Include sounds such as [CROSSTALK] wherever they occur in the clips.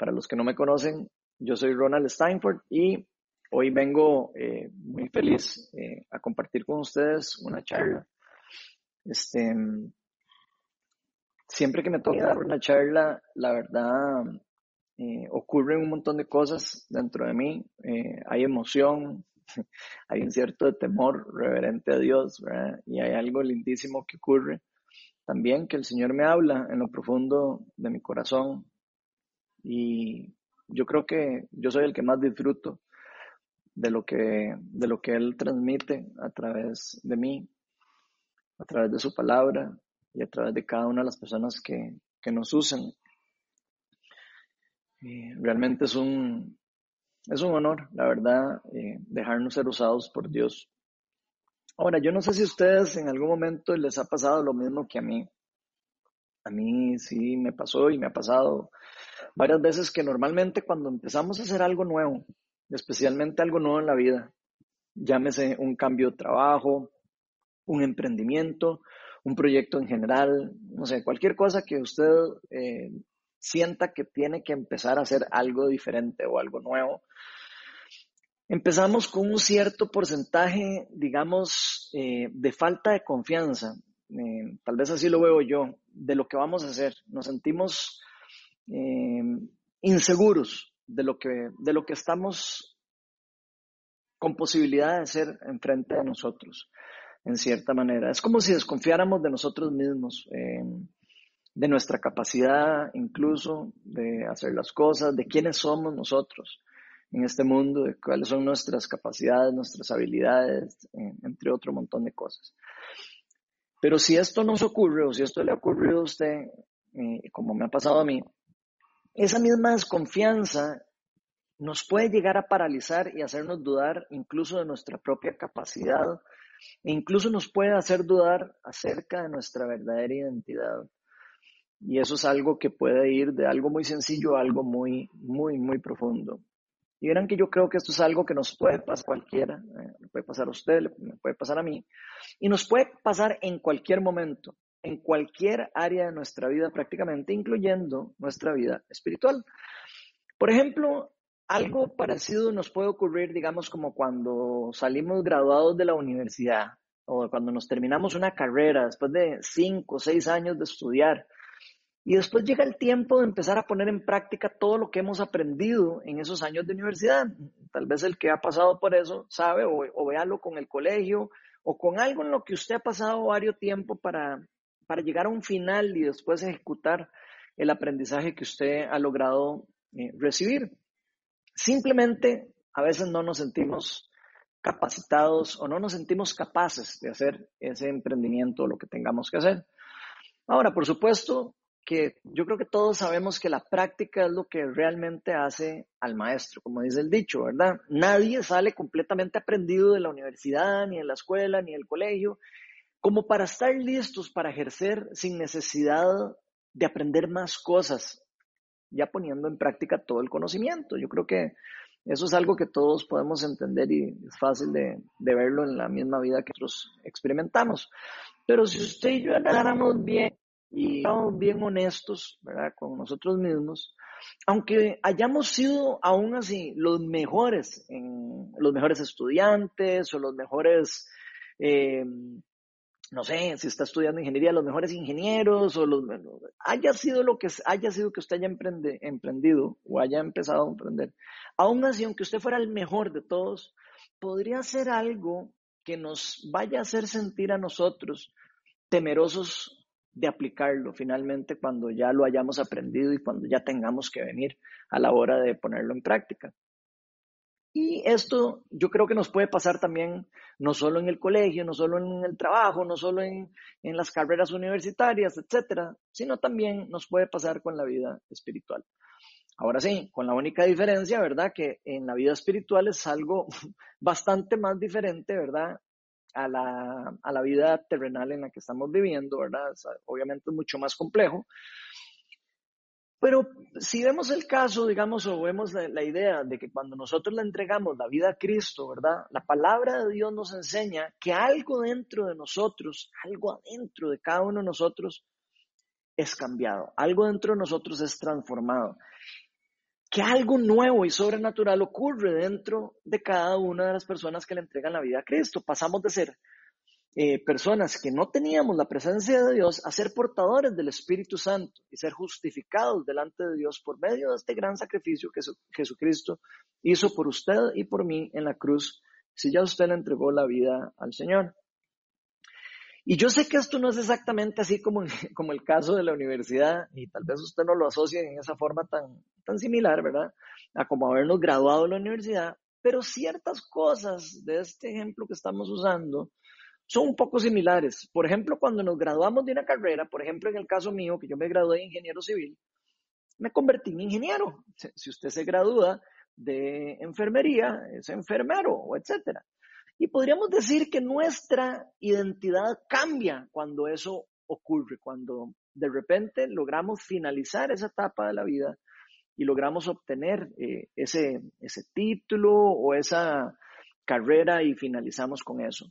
Para los que no me conocen, yo soy Ronald Steinford y hoy vengo eh, muy feliz eh, a compartir con ustedes una charla. Este, siempre que me toca dar una charla, la verdad, eh, ocurren un montón de cosas dentro de mí. hay emoción, [LAUGHS] hay un cierto temor reverente a Dios, y hay algo lindísimo que ocurre también que el Señor me habla en lo profundo de mi corazón y yo creo que yo soy el que más disfruto de lo que, de lo que Él transmite a través de mí, a través de su palabra y a través de cada una de las personas que, nos usan. realmente es un, es un honor, la verdad, eh, dejarnos ser usados por Dios. Ahora, yo no sé si a ustedes en algún momento les ha pasado lo mismo que a mí. A mí sí me pasó y me ha pasado varias veces que normalmente cuando empezamos a hacer algo nuevo, especialmente algo nuevo en la vida, llámese un cambio de trabajo, un emprendimiento, un proyecto en general, no sé, cualquier cosa que usted eh, sienta que tiene que empezar a hacer algo diferente o algo nuevo, empezamos con un cierto porcentaje, digamos, eh, de falta de confianza, eh, tal vez así lo veo yo, de lo que vamos a hacer. Nos sentimos eh, inseguros de lo, que, de lo que estamos con posibilidad de hacer enfrente de nosotros, en cierta manera. Es como si desconfiáramos de nosotros mismos, de nuestra capacidad incluso de hacer las cosas, de quiénes somos nosotros en este mundo, de cuáles son nuestras capacidades, nuestras habilidades, entre otro montón de cosas. Pero si esto nos ocurre o si esto le ha ocurrido a usted, eh, como me ha pasado a mí, esa misma desconfianza nos puede llegar a paralizar y hacernos dudar incluso de nuestra propia capacidad e incluso nos puede hacer dudar acerca de nuestra verdadera identidad. Y eso es algo que puede ir de algo muy sencillo a algo muy, muy, muy profundo. Y verán que yo creo que esto es algo que nos puede pasar a cualquiera, eh, puede pasar a usted, puede pasar a mí, y nos puede pasar en cualquier momento, en cualquier área de nuestra vida prácticamente, incluyendo nuestra vida espiritual. Por ejemplo, algo parecido nos puede ocurrir, digamos, como cuando salimos graduados de la universidad o cuando nos terminamos una carrera después de cinco o seis años de estudiar y después llega el tiempo de empezar a poner en práctica todo lo que hemos aprendido en esos años de universidad. Tal vez el que ha pasado por eso sabe o, o véalo con el colegio o con algo en lo que usted ha pasado varios tiempo para, para llegar a un final y después ejecutar el aprendizaje que usted ha logrado eh, recibir. Simplemente a veces no nos sentimos capacitados o no nos sentimos capaces de hacer ese emprendimiento o lo que tengamos que hacer. Ahora, por supuesto, que yo creo que todos sabemos que la práctica es lo que realmente hace al maestro, como dice el dicho, ¿verdad? Nadie sale completamente aprendido de la universidad, ni de la escuela, ni del colegio, como para estar listos para ejercer sin necesidad de aprender más cosas, ya poniendo en práctica todo el conocimiento. Yo creo que eso es algo que todos podemos entender y es fácil de, de verlo en la misma vida que nosotros experimentamos. Pero si usted y yo analizáramos bien y estamos bien honestos, ¿verdad? Con nosotros mismos, aunque hayamos sido aún así los mejores, en, los mejores estudiantes o los mejores, eh, no sé, si está estudiando ingeniería, los mejores ingenieros o los, haya sido lo que haya sido que usted haya emprendido o haya empezado a emprender, aún así, aunque usted fuera el mejor de todos, podría ser algo que nos vaya a hacer sentir a nosotros temerosos de aplicarlo finalmente cuando ya lo hayamos aprendido y cuando ya tengamos que venir a la hora de ponerlo en práctica. Y esto yo creo que nos puede pasar también no solo en el colegio, no solo en el trabajo, no solo en, en las carreras universitarias, etcétera, sino también nos puede pasar con la vida espiritual. Ahora sí, con la única diferencia, ¿verdad? Que en la vida espiritual es algo [LAUGHS] bastante más diferente, ¿verdad? a la, a la vida terrenal en la que estamos viviendo, ¿verdad? obviamente es mucho más complejo. Pero si vemos el caso, digamos, o vemos la, idea de que cuando nosotros le entregamos la vida a Cristo, ¿verdad? La palabra de Dios nos enseña que algo dentro de nosotros, algo adentro de cada uno de nosotros es cambiado, algo dentro de nosotros es transformado. que algo nuevo y sobrenatural ocurre dentro de cada una de las personas que le entregan la vida a Cristo. Pasamos de ser eh, personas que no teníamos la presencia de Dios a ser portadores del Espíritu Santo y ser justificados delante de Dios por medio de este gran sacrificio que Jesucristo hizo por usted y por mí en la cruz, si ya usted le entregó la vida al Señor. Y yo sé que esto no es exactamente así como, [LAUGHS] como el caso de la universidad, y tal vez usted no lo asocie en esa forma tan, tan similar, ¿verdad? A como habernos graduado en la universidad, pero ciertas cosas de este ejemplo que estamos usando son un poco similares. Por ejemplo, cuando nos graduamos de una carrera, por ejemplo, en el caso mío, que yo me gradué de ingeniero civil, me convertí en ingeniero. Si usted se gradúa de enfermería, es enfermero, o etcétera. Y podríamos decir que nuestra identidad cambia cuando eso ocurre, cuando de repente logramos finalizar esa etapa de la vida y logramos obtener eh, ese, ese título o esa carrera y finalizamos con eso.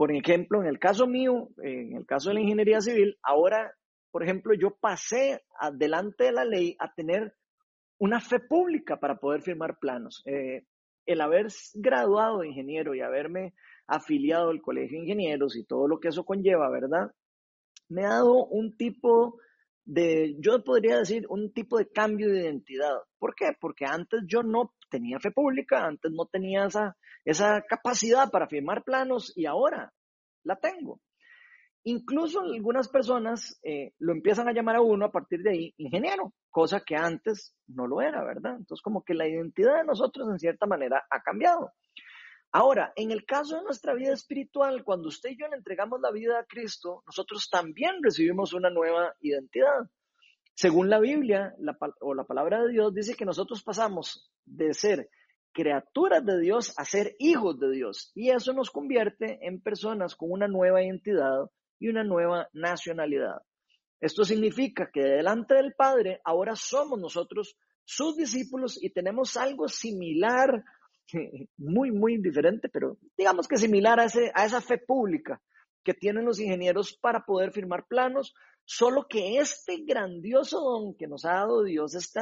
Por ejemplo, en el caso mío, en el caso de la ingeniería civil, ahora, por ejemplo, yo pasé adelante de la ley a tener una fe pública para poder firmar planos. Eh, el haber graduado de ingeniero y haberme afiliado al Colegio de Ingenieros y todo lo que eso conlleva, ¿verdad? Me ha dado un tipo de, yo podría decir, un tipo de cambio de identidad. ¿Por qué? Porque antes yo no tenía fe pública, antes no tenía esa, esa capacidad para firmar planos y ahora la tengo. Incluso algunas personas eh, lo empiezan a llamar a uno a partir de ahí ingeniero, cosa que antes no lo era, ¿verdad? Entonces como que la identidad de nosotros en cierta manera ha cambiado. Ahora, en el caso de nuestra vida espiritual, cuando usted y yo le entregamos la vida a Cristo, nosotros también recibimos una nueva identidad. Según la Biblia o la palabra de Dios, dice que nosotros pasamos de ser criaturas de Dios a ser hijos de Dios. Y eso nos convierte en personas con una nueva identidad y una nueva nacionalidad. Esto significa que delante del Padre ahora somos nosotros sus discípulos y tenemos algo similar, [LAUGHS] muy, muy diferente, pero digamos que similar a, ese, a esa fe pública que tienen los ingenieros para poder firmar planos, solo que este grandioso don que nos ha dado Dios, este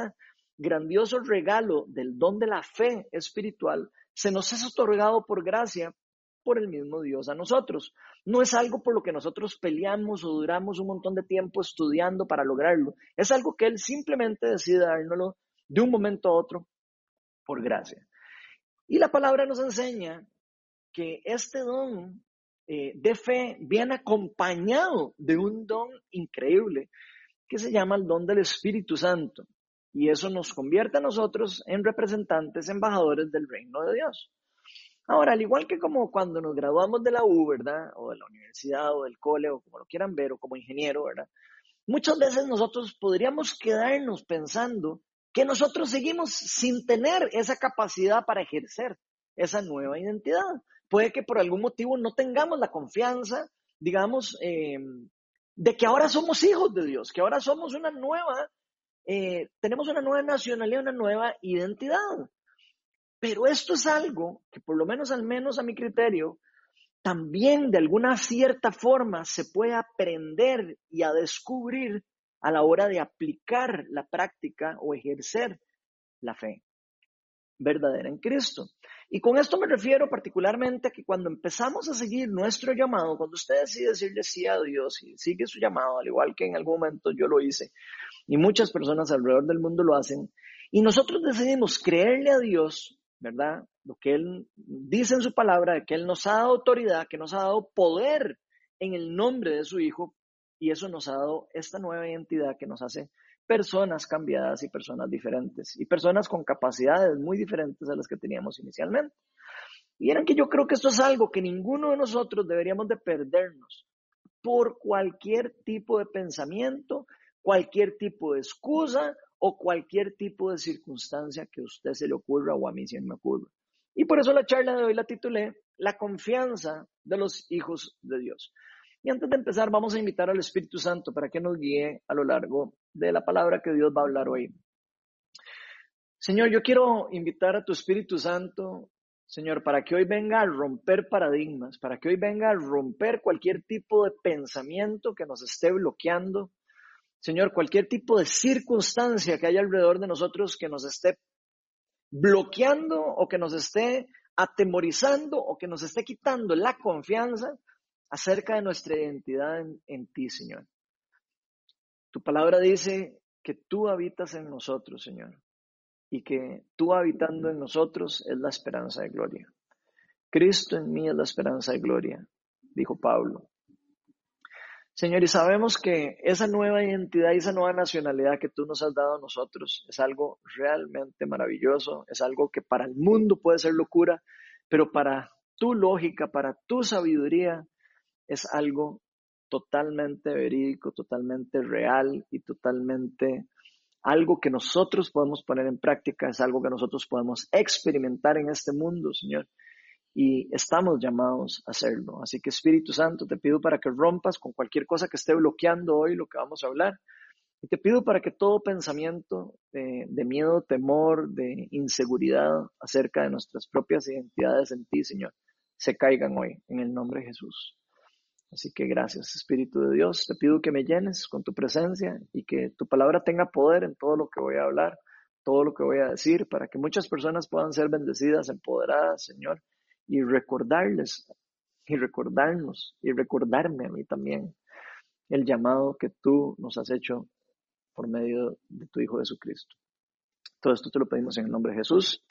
grandioso regalo del don de la fe espiritual, se nos es otorgado por gracia por el mismo Dios a nosotros. No es algo por lo que nosotros peleamos o duramos un montón de tiempo estudiando para lograrlo. Es algo que Él simplemente decide dárnoslo de un momento a otro por gracia. Y la palabra nos enseña que este don eh, de fe viene acompañado de un don increíble que se llama el don del Espíritu Santo. Y eso nos convierte a nosotros en representantes, embajadores del reino de Dios. Ahora, al igual que como cuando nos graduamos de la U, ¿verdad? O de la universidad o del cole o como lo quieran ver, o como ingeniero, ¿verdad? Muchas veces nosotros podríamos quedarnos pensando que nosotros seguimos sin tener esa capacidad para ejercer esa nueva identidad. Puede que por algún motivo no tengamos la confianza, digamos, em, de que ahora somos hijos de Dios, que ahora somos una nueva, eh, tenemos una nueva nacionalidad, una nueva identidad. Pero esto es algo que por lo menos al menos a mi criterio, también de alguna cierta forma se puede aprender y a descubrir a la hora de aplicar la práctica o ejercer la fe verdadera en Cristo. Y con esto me refiero particularmente a que cuando empezamos a seguir nuestro llamado, cuando usted decide decirle sí a Dios y sigue su llamado, al igual que en algún momento yo lo hice, y muchas personas alrededor del mundo lo hacen, y nosotros decidimos creerle a Dios ¿verdad? Lo que Él dice en su palabra, que Él nos ha dado autoridad, que nos ha dado poder en el nombre de su Hijo, y eso nos ha dado esta nueva identidad que nos hace personas cambiadas y personas diferentes, y personas con capacidades muy diferentes a las que teníamos inicialmente. Y eran que yo creo que esto es algo que ninguno de nosotros deberíamos de perdernos por cualquier tipo de pensamiento, cualquier tipo de excusa o cualquier tipo de circunstancia que a usted se le ocurra o a mí se me ocurra. Y por eso la charla de hoy la titulé La confianza de los hijos de Dios. Y antes de empezar, vamos a invitar al Espíritu Santo para que nos guíe a lo largo de la palabra que Dios va a hablar hoy. Señor, yo quiero invitar a tu Espíritu Santo, Señor, para que hoy venga a romper paradigmas, para que hoy venga a romper cualquier tipo de pensamiento que nos esté bloqueando, Señor, cualquier tipo de circunstancia que haya alrededor de nosotros que nos esté bloqueando o que nos esté atemorizando o que nos esté quitando la confianza acerca de nuestra identidad en, ti, Señor. Tu palabra dice que tú habitas en nosotros, Señor, y que tú habitando en nosotros es la esperanza de gloria. Cristo en mí es la esperanza de gloria, dijo Pablo. Señor, y sabemos que esa nueva identidad y esa nueva nacionalidad que tú nos has dado a nosotros es algo realmente maravilloso, es algo que para el mundo puede ser locura, pero para tu lógica, para tu sabiduría, es algo totalmente verídico, totalmente real y totalmente algo que nosotros podemos poner en práctica, es algo que nosotros podemos experimentar en este mundo, Señor. Y estamos llamados a hacerlo. Así que Espíritu Santo, te pido para que rompas con cualquier cosa que esté bloqueando hoy lo que vamos a hablar. Y te pido para que todo pensamiento de, de miedo, temor, de inseguridad acerca de nuestras propias identidades en ti, Señor, se caigan hoy en el nombre de Jesús. Así que gracias, Espíritu de Dios. Te pido que me llenes con tu presencia y que tu palabra tenga poder en todo lo que voy a hablar, todo lo que voy a decir, para que muchas personas puedan ser bendecidas, empoderadas, Señor, y recordarles y recordarnos y recordarme a mí también el llamado que tú nos has hecho por medio de tu Hijo Jesucristo. Todo esto te lo pedimos en el nombre de Jesús.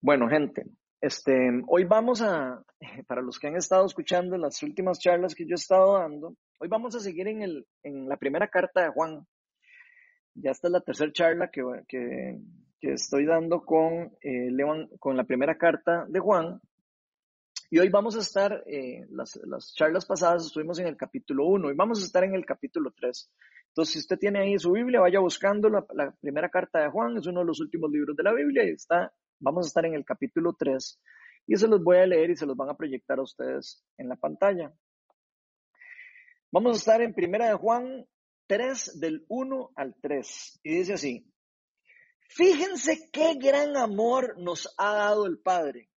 Bueno, gente, este, hoy vamos a, [LAUGHS] para los que han estado escuchando las últimas charlas que yo he estado dando, hoy vamos a seguir en, el, en la primera carta de Juan. Ya esta es la tercera charla que, que, que estoy dando con, eh, con la primera carta de Juan. Y hoy vamos a estar, eh, las, las, charlas pasadas estuvimos en el capítulo 1, hoy vamos a estar en el capítulo 3. Entonces, si usted tiene ahí su Biblia, vaya buscando la, la primera carta de Juan, es uno de los últimos libros de la Biblia y está Vamos a estar en el capítulo 3 y se los voy a leer y se los van a proyectar a ustedes en la pantalla. Vamos a estar en Primera de Juan 3 del 1 al 3 y dice así: Fíjense qué gran amor nos ha dado el Padre,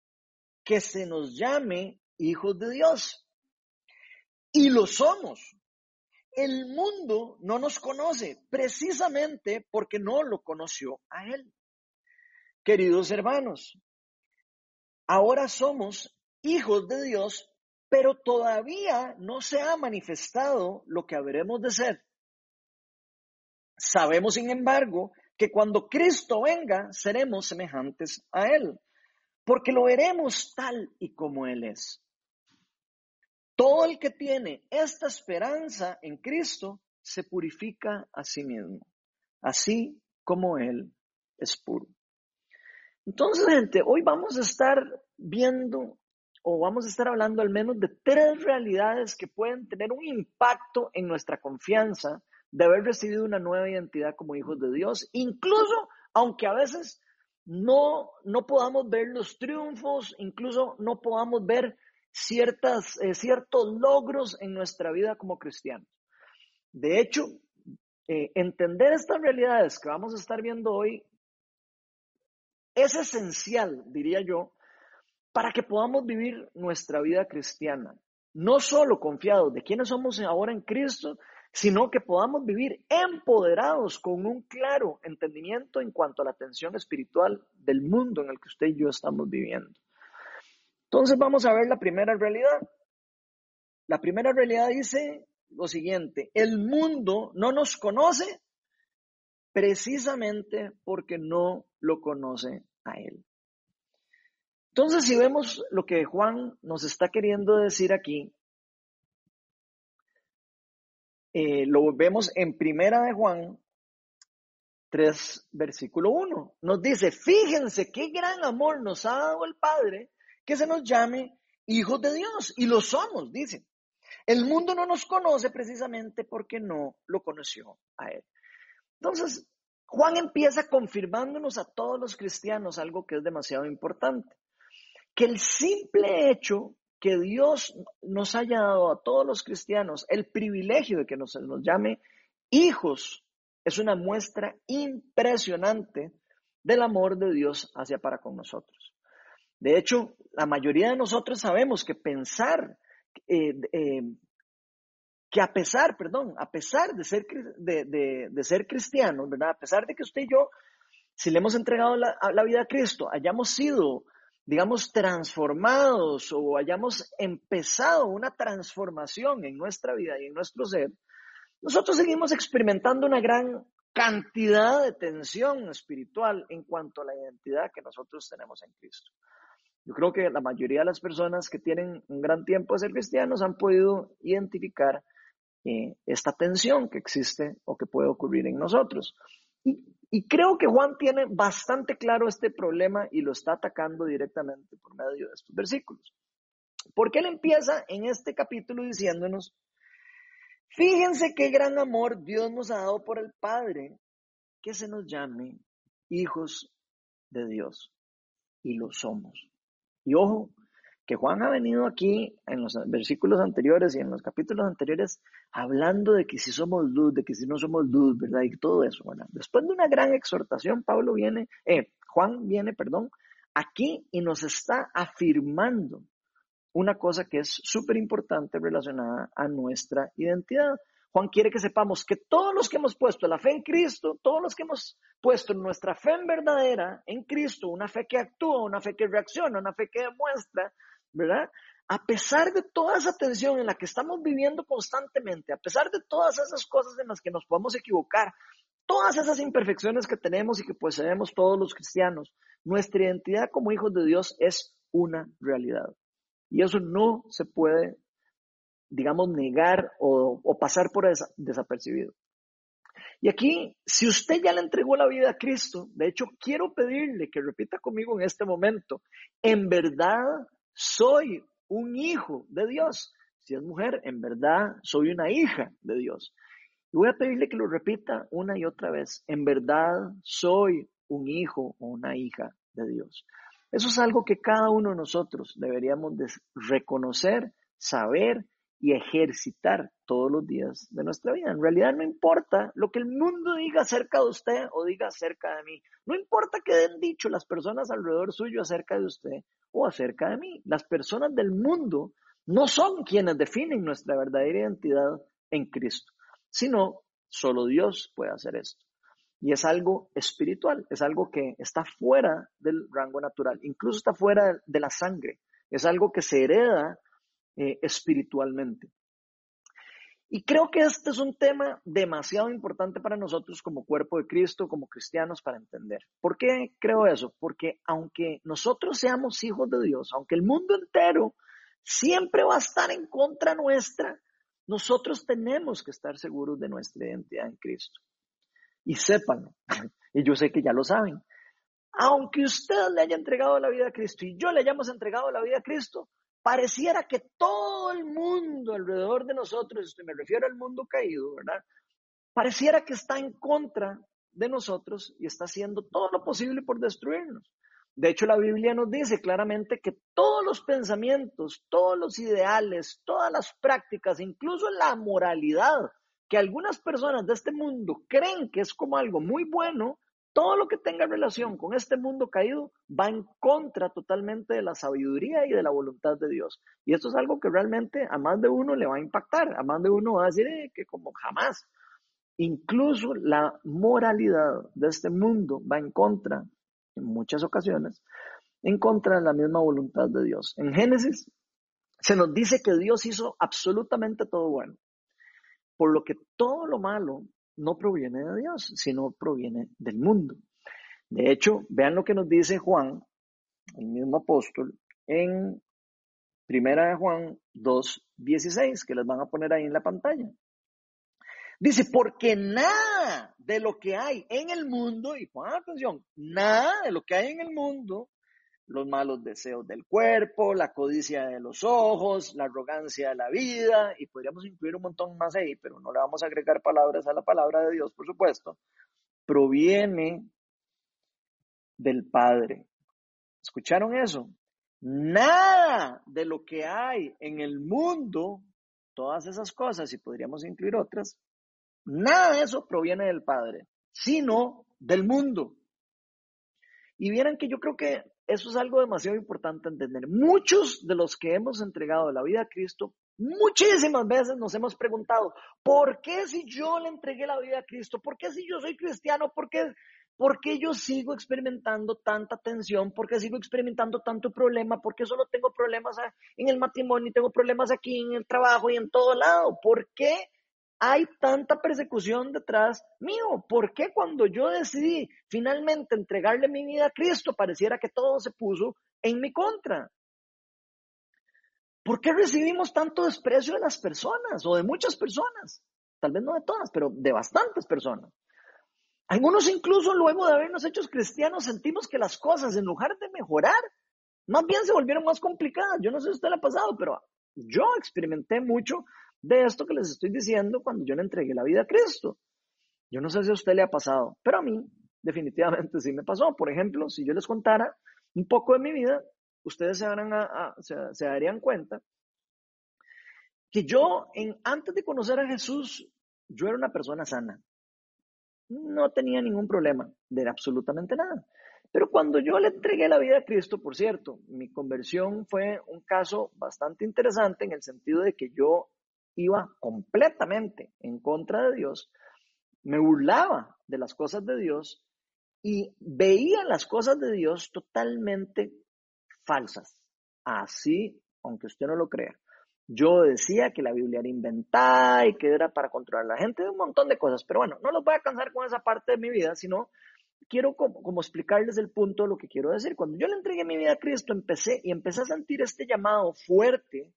que se nos llame hijos de Dios. Y lo somos. El mundo no nos conoce precisamente porque no lo conoció a Él. Queridos hermanos, ahora somos hijos de Dios, pero todavía no se ha manifestado lo que habremos de ser. Sabemos, sin embargo, que cuando Cristo venga, seremos semejantes a Él, porque lo veremos tal y como Él es. Todo el que tiene esta esperanza en Cristo se purifica a sí mismo, así como Él es puro. Entonces, gente, hoy vamos a estar viendo o vamos a estar hablando al menos de tres realidades que pueden tener un impacto en nuestra confianza de haber recibido una nueva identidad como hijos de Dios, incluso aunque a veces no, no podamos ver los triunfos, incluso no podamos ver ciertas, eh, ciertos logros en nuestra vida como cristianos. De hecho, eh, entender estas realidades que vamos a estar viendo hoy es esencial, diría yo, para que podamos vivir nuestra vida cristiana. No solo confiados de quiénes somos ahora en Cristo, sino que podamos vivir empoderados con un claro entendimiento en cuanto a la atención espiritual del mundo en el que usted y yo estamos viviendo. Entonces vamos a ver la primera realidad. La primera realidad dice lo siguiente, el mundo no nos conoce precisamente porque no lo conoce a Él. Entonces, si vemos lo que Juan nos está queriendo decir aquí, eh, lo vemos en Primera de Juan 3, versículo 1. Nos dice, fíjense qué gran amor nos ha dado el Padre que se nos llame hijos de Dios. Y lo somos, dice. El mundo no nos conoce precisamente porque no lo conoció a Él. Entonces, Juan empieza confirmándonos a todos los cristianos algo que es demasiado importante, que el simple hecho que Dios nos haya dado a todos los cristianos el privilegio de que nos, nos llame hijos es una muestra impresionante del amor de Dios hacia para con nosotros. De hecho, la mayoría de nosotros sabemos que pensar eh, eh, que a pesar, perdón, a pesar de ser, de, de, ser cristianos, ¿verdad? A pesar de que usted y yo, si le hemos entregado la, la vida a Cristo, hayamos sido, digamos, transformados o hayamos empezado una transformación en nuestra vida y en nuestro ser, nosotros seguimos experimentando una gran cantidad de tensión espiritual en cuanto a la identidad que nosotros tenemos en Cristo. Yo creo que la mayoría de las personas que tienen un gran tiempo de ser cristianos han podido identificar eh, esta tensión que existe o que puede ocurrir en nosotros. Y, y creo que Juan tiene bastante claro este problema y lo está atacando directamente por medio de estos versículos. Porque él empieza en este capítulo diciéndonos, fíjense qué gran amor Dios nos ha dado por el Padre, que se nos llame hijos de Dios. Y lo somos. Y ojo, que Juan ha venido aquí en los versículos anteriores y en los capítulos anteriores hablando de que si somos luz, de que si no somos luz, ¿verdad? Y todo eso, ¿verdad? Después de una gran exhortación, Pablo viene, eh, Juan viene, perdón, aquí y nos está afirmando una cosa que es súper importante relacionada a nuestra identidad. Juan quiere que sepamos que todos los que hemos puesto la fe en Cristo, todos los que hemos puesto nuestra fe en verdadera en Cristo, una fe que actúa, una fe que reacciona, una fe que demuestra, ¿verdad? A pesar de toda esa tensión en la que estamos viviendo constantemente, a pesar de todas esas cosas en las que nos podemos equivocar, todas esas imperfecciones que tenemos y que poseemos todos los cristianos, nuestra identidad como hijos de Dios es una realidad. Y eso no se puede, digamos, negar o, pasar por desapercibido. Y aquí, si usted ya le entregó la vida a Cristo, de hecho, quiero pedirle que repita conmigo en este momento, en verdad soy un hijo de Dios. Si es mujer, en verdad soy una hija de Dios. Y voy a pedirle que lo repita una y otra vez. En verdad soy un hijo o una hija de Dios. Eso es algo que cada uno de nosotros deberíamos de reconocer, saber y ejercitar todos los días de nuestra vida. En realidad no importa lo que el mundo diga acerca de usted o diga acerca de mí. No importa qué den dicho las personas alrededor suyo acerca de usted o acerca de mí. Las personas del mundo no son quienes definen nuestra verdadera identidad en Cristo, sino solo Dios puede hacer esto. Y es algo espiritual, es algo que está fuera del rango natural, incluso está fuera de la sangre, es algo que se hereda eh, espiritualmente. Y creo que este es un tema demasiado importante para nosotros como cuerpo de Cristo, como cristianos, para entender. ¿Por qué creo eso? Porque aunque nosotros seamos hijos de Dios, aunque el mundo entero siempre va a estar en contra nuestra, nosotros tenemos que estar seguros de nuestra identidad en Cristo. Y sépanlo, [LAUGHS] y yo sé que ya lo saben, aunque usted le haya entregado la vida a Cristo y yo le hayamos entregado la vida a Cristo, pareciera que todo el mundo alrededor de nosotros, me refiero al mundo caído, ¿verdad? Pareciera que está en contra de nosotros y está haciendo todo lo posible por destruirnos. De hecho, la Biblia nos dice claramente que todos los pensamientos, todos los ideales, todas las prácticas, incluso la moralidad que algunas personas de este mundo creen que es como algo muy bueno, todo lo que tenga relación con este mundo caído va en contra totalmente de la sabiduría y de la voluntad de Dios. Y esto es algo que realmente a más de uno le va a impactar, a más de uno va a decir eh, que como jamás. Incluso la moralidad de este mundo va en contra, en muchas ocasiones, en contra de la misma voluntad de Dios. En Génesis se nos dice que Dios hizo absolutamente todo bueno, por lo que todo lo malo no proviene de Dios, sino proviene del mundo. De hecho, vean lo que nos dice Juan, el mismo apóstol, en Primera de Juan 2, 16, que les van a poner ahí en la pantalla. Dice, porque nada de lo que hay en el mundo, y pongan atención, nada de lo que hay en el mundo los malos deseos del cuerpo, la codicia de los ojos, la arrogancia de la vida, y podríamos incluir un montón más ahí, pero no le vamos a agregar palabras a la palabra de Dios, por supuesto, proviene del Padre. ¿Escucharon eso? Nada de lo que hay en el mundo, todas esas cosas, y podríamos incluir otras, nada de eso proviene del Padre, sino del mundo. Y vieran que yo creo que eso es algo demasiado importante entender. Muchos de los que hemos entregado la vida a Cristo Muchísimas veces nos hemos preguntado, ¿por qué si yo le entregué la vida a Cristo? ¿Por qué si yo soy cristiano? ¿Por qué, por qué yo sigo experimentando tanta tensión? ¿Por qué sigo experimentando tanto problema? ¿Por qué solo tengo problemas en el matrimonio y tengo problemas aquí en el trabajo y en todo lado? ¿Por qué hay tanta persecución detrás mío? ¿Por qué cuando yo decidí finalmente entregarle mi vida a Cristo pareciera que todo se puso en mi contra? ¿Por qué recibimos tanto desprecio de las personas o de muchas personas? Tal vez no de todas, pero de bastantes personas. Algunos incluso luego de habernos hecho cristianos sentimos que las cosas en lugar de mejorar, más bien se volvieron más complicadas. Yo no sé si usted le ha pasado, pero yo experimenté mucho de esto que les estoy diciendo cuando yo le entregué la vida a Cristo. Yo no sé si a usted le ha pasado, pero a mí definitivamente sí me pasó. Por ejemplo, si yo les contara un poco de mi vida, ustedes se, se, darían cuenta que yo, antes de conocer a Jesús, yo era una persona sana. No tenía ningún problema de absolutamente nada. Pero cuando yo le entregué la vida a Cristo, por cierto, mi conversión fue un caso bastante interesante en el sentido de que yo iba completamente en contra de Dios, me burlaba de las cosas de Dios y veía las cosas de Dios totalmente falsas. Así, aunque usted no lo crea. Yo decía que la Biblia era inventada y que era para controlar a la gente, un montón de cosas. Pero bueno, no los voy a cansar con esa parte de mi vida, sino quiero como, explicarles el punto de lo que quiero decir. Cuando yo le entregué mi vida a Cristo, empecé y empecé a sentir este llamado fuerte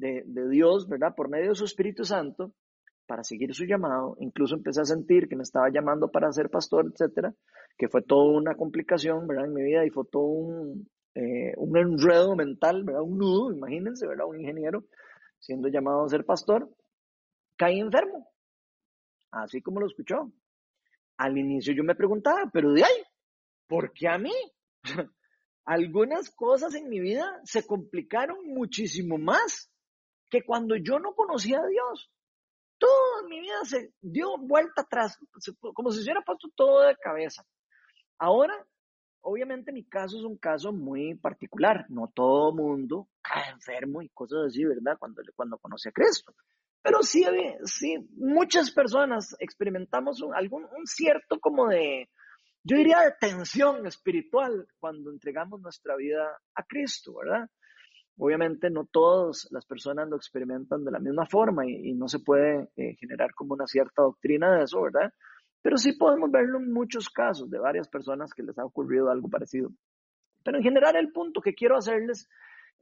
de, Dios, ¿verdad? Por medio de su Espíritu Santo, para seguir su llamado. Incluso empecé a sentir que me estaba llamando para ser pastor, etcétera, que fue toda una complicación, ¿verdad? En mi vida y fue todo un, eh, un enredo mental, ¿verdad? Un nudo, imagínense, ¿verdad? Un ingeniero siendo llamado a ser pastor, caí enfermo, así como lo escuchó. Al inicio yo me preguntaba, pero de ahí, ¿por qué a mí? [LAUGHS] Algunas cosas en mi vida se complicaron muchísimo más que cuando yo no conocía a Dios. Toda mi vida se dio vuelta atrás, como si se hubiera puesto todo de cabeza. Ahora Obviamente mi caso es un caso muy particular. No todo mundo cae enfermo y cosas así, ¿verdad? Cuando, cuando conoce a Cristo. Pero sí, sí, muchas personas experimentamos un, algún, un cierto como de, yo diría de tensión espiritual cuando entregamos nuestra vida a Cristo, ¿verdad? Obviamente no todas las personas lo experimentan de la misma forma y, no se puede eh, generar como una cierta doctrina de eso, ¿verdad? Pero sí podemos verlo en muchos casos de varias personas que les ha ocurrido algo parecido. Pero en general el punto que quiero hacerles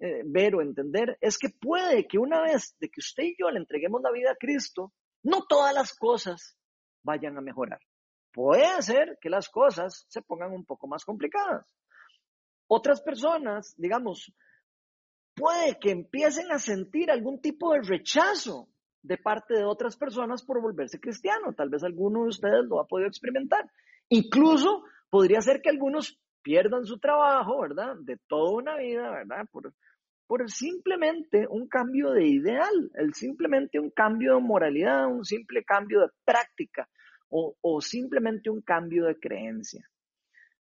eh, ver o entender es que puede que una vez de que usted y yo le entreguemos la vida a Cristo, no todas las cosas vayan a mejorar. Puede ser que las cosas se pongan un poco más complicadas. Otras personas, digamos, puede que empiecen a sentir algún tipo de rechazo de parte de otras personas por volverse cristiano. Tal vez alguno de ustedes lo ha podido experimentar. Incluso podría ser que algunos pierdan su trabajo, ¿verdad? De toda una vida, ¿verdad? Por, por simplemente un cambio de ideal, el simplemente un cambio de moralidad, un simple cambio de práctica o, o simplemente un cambio de creencia.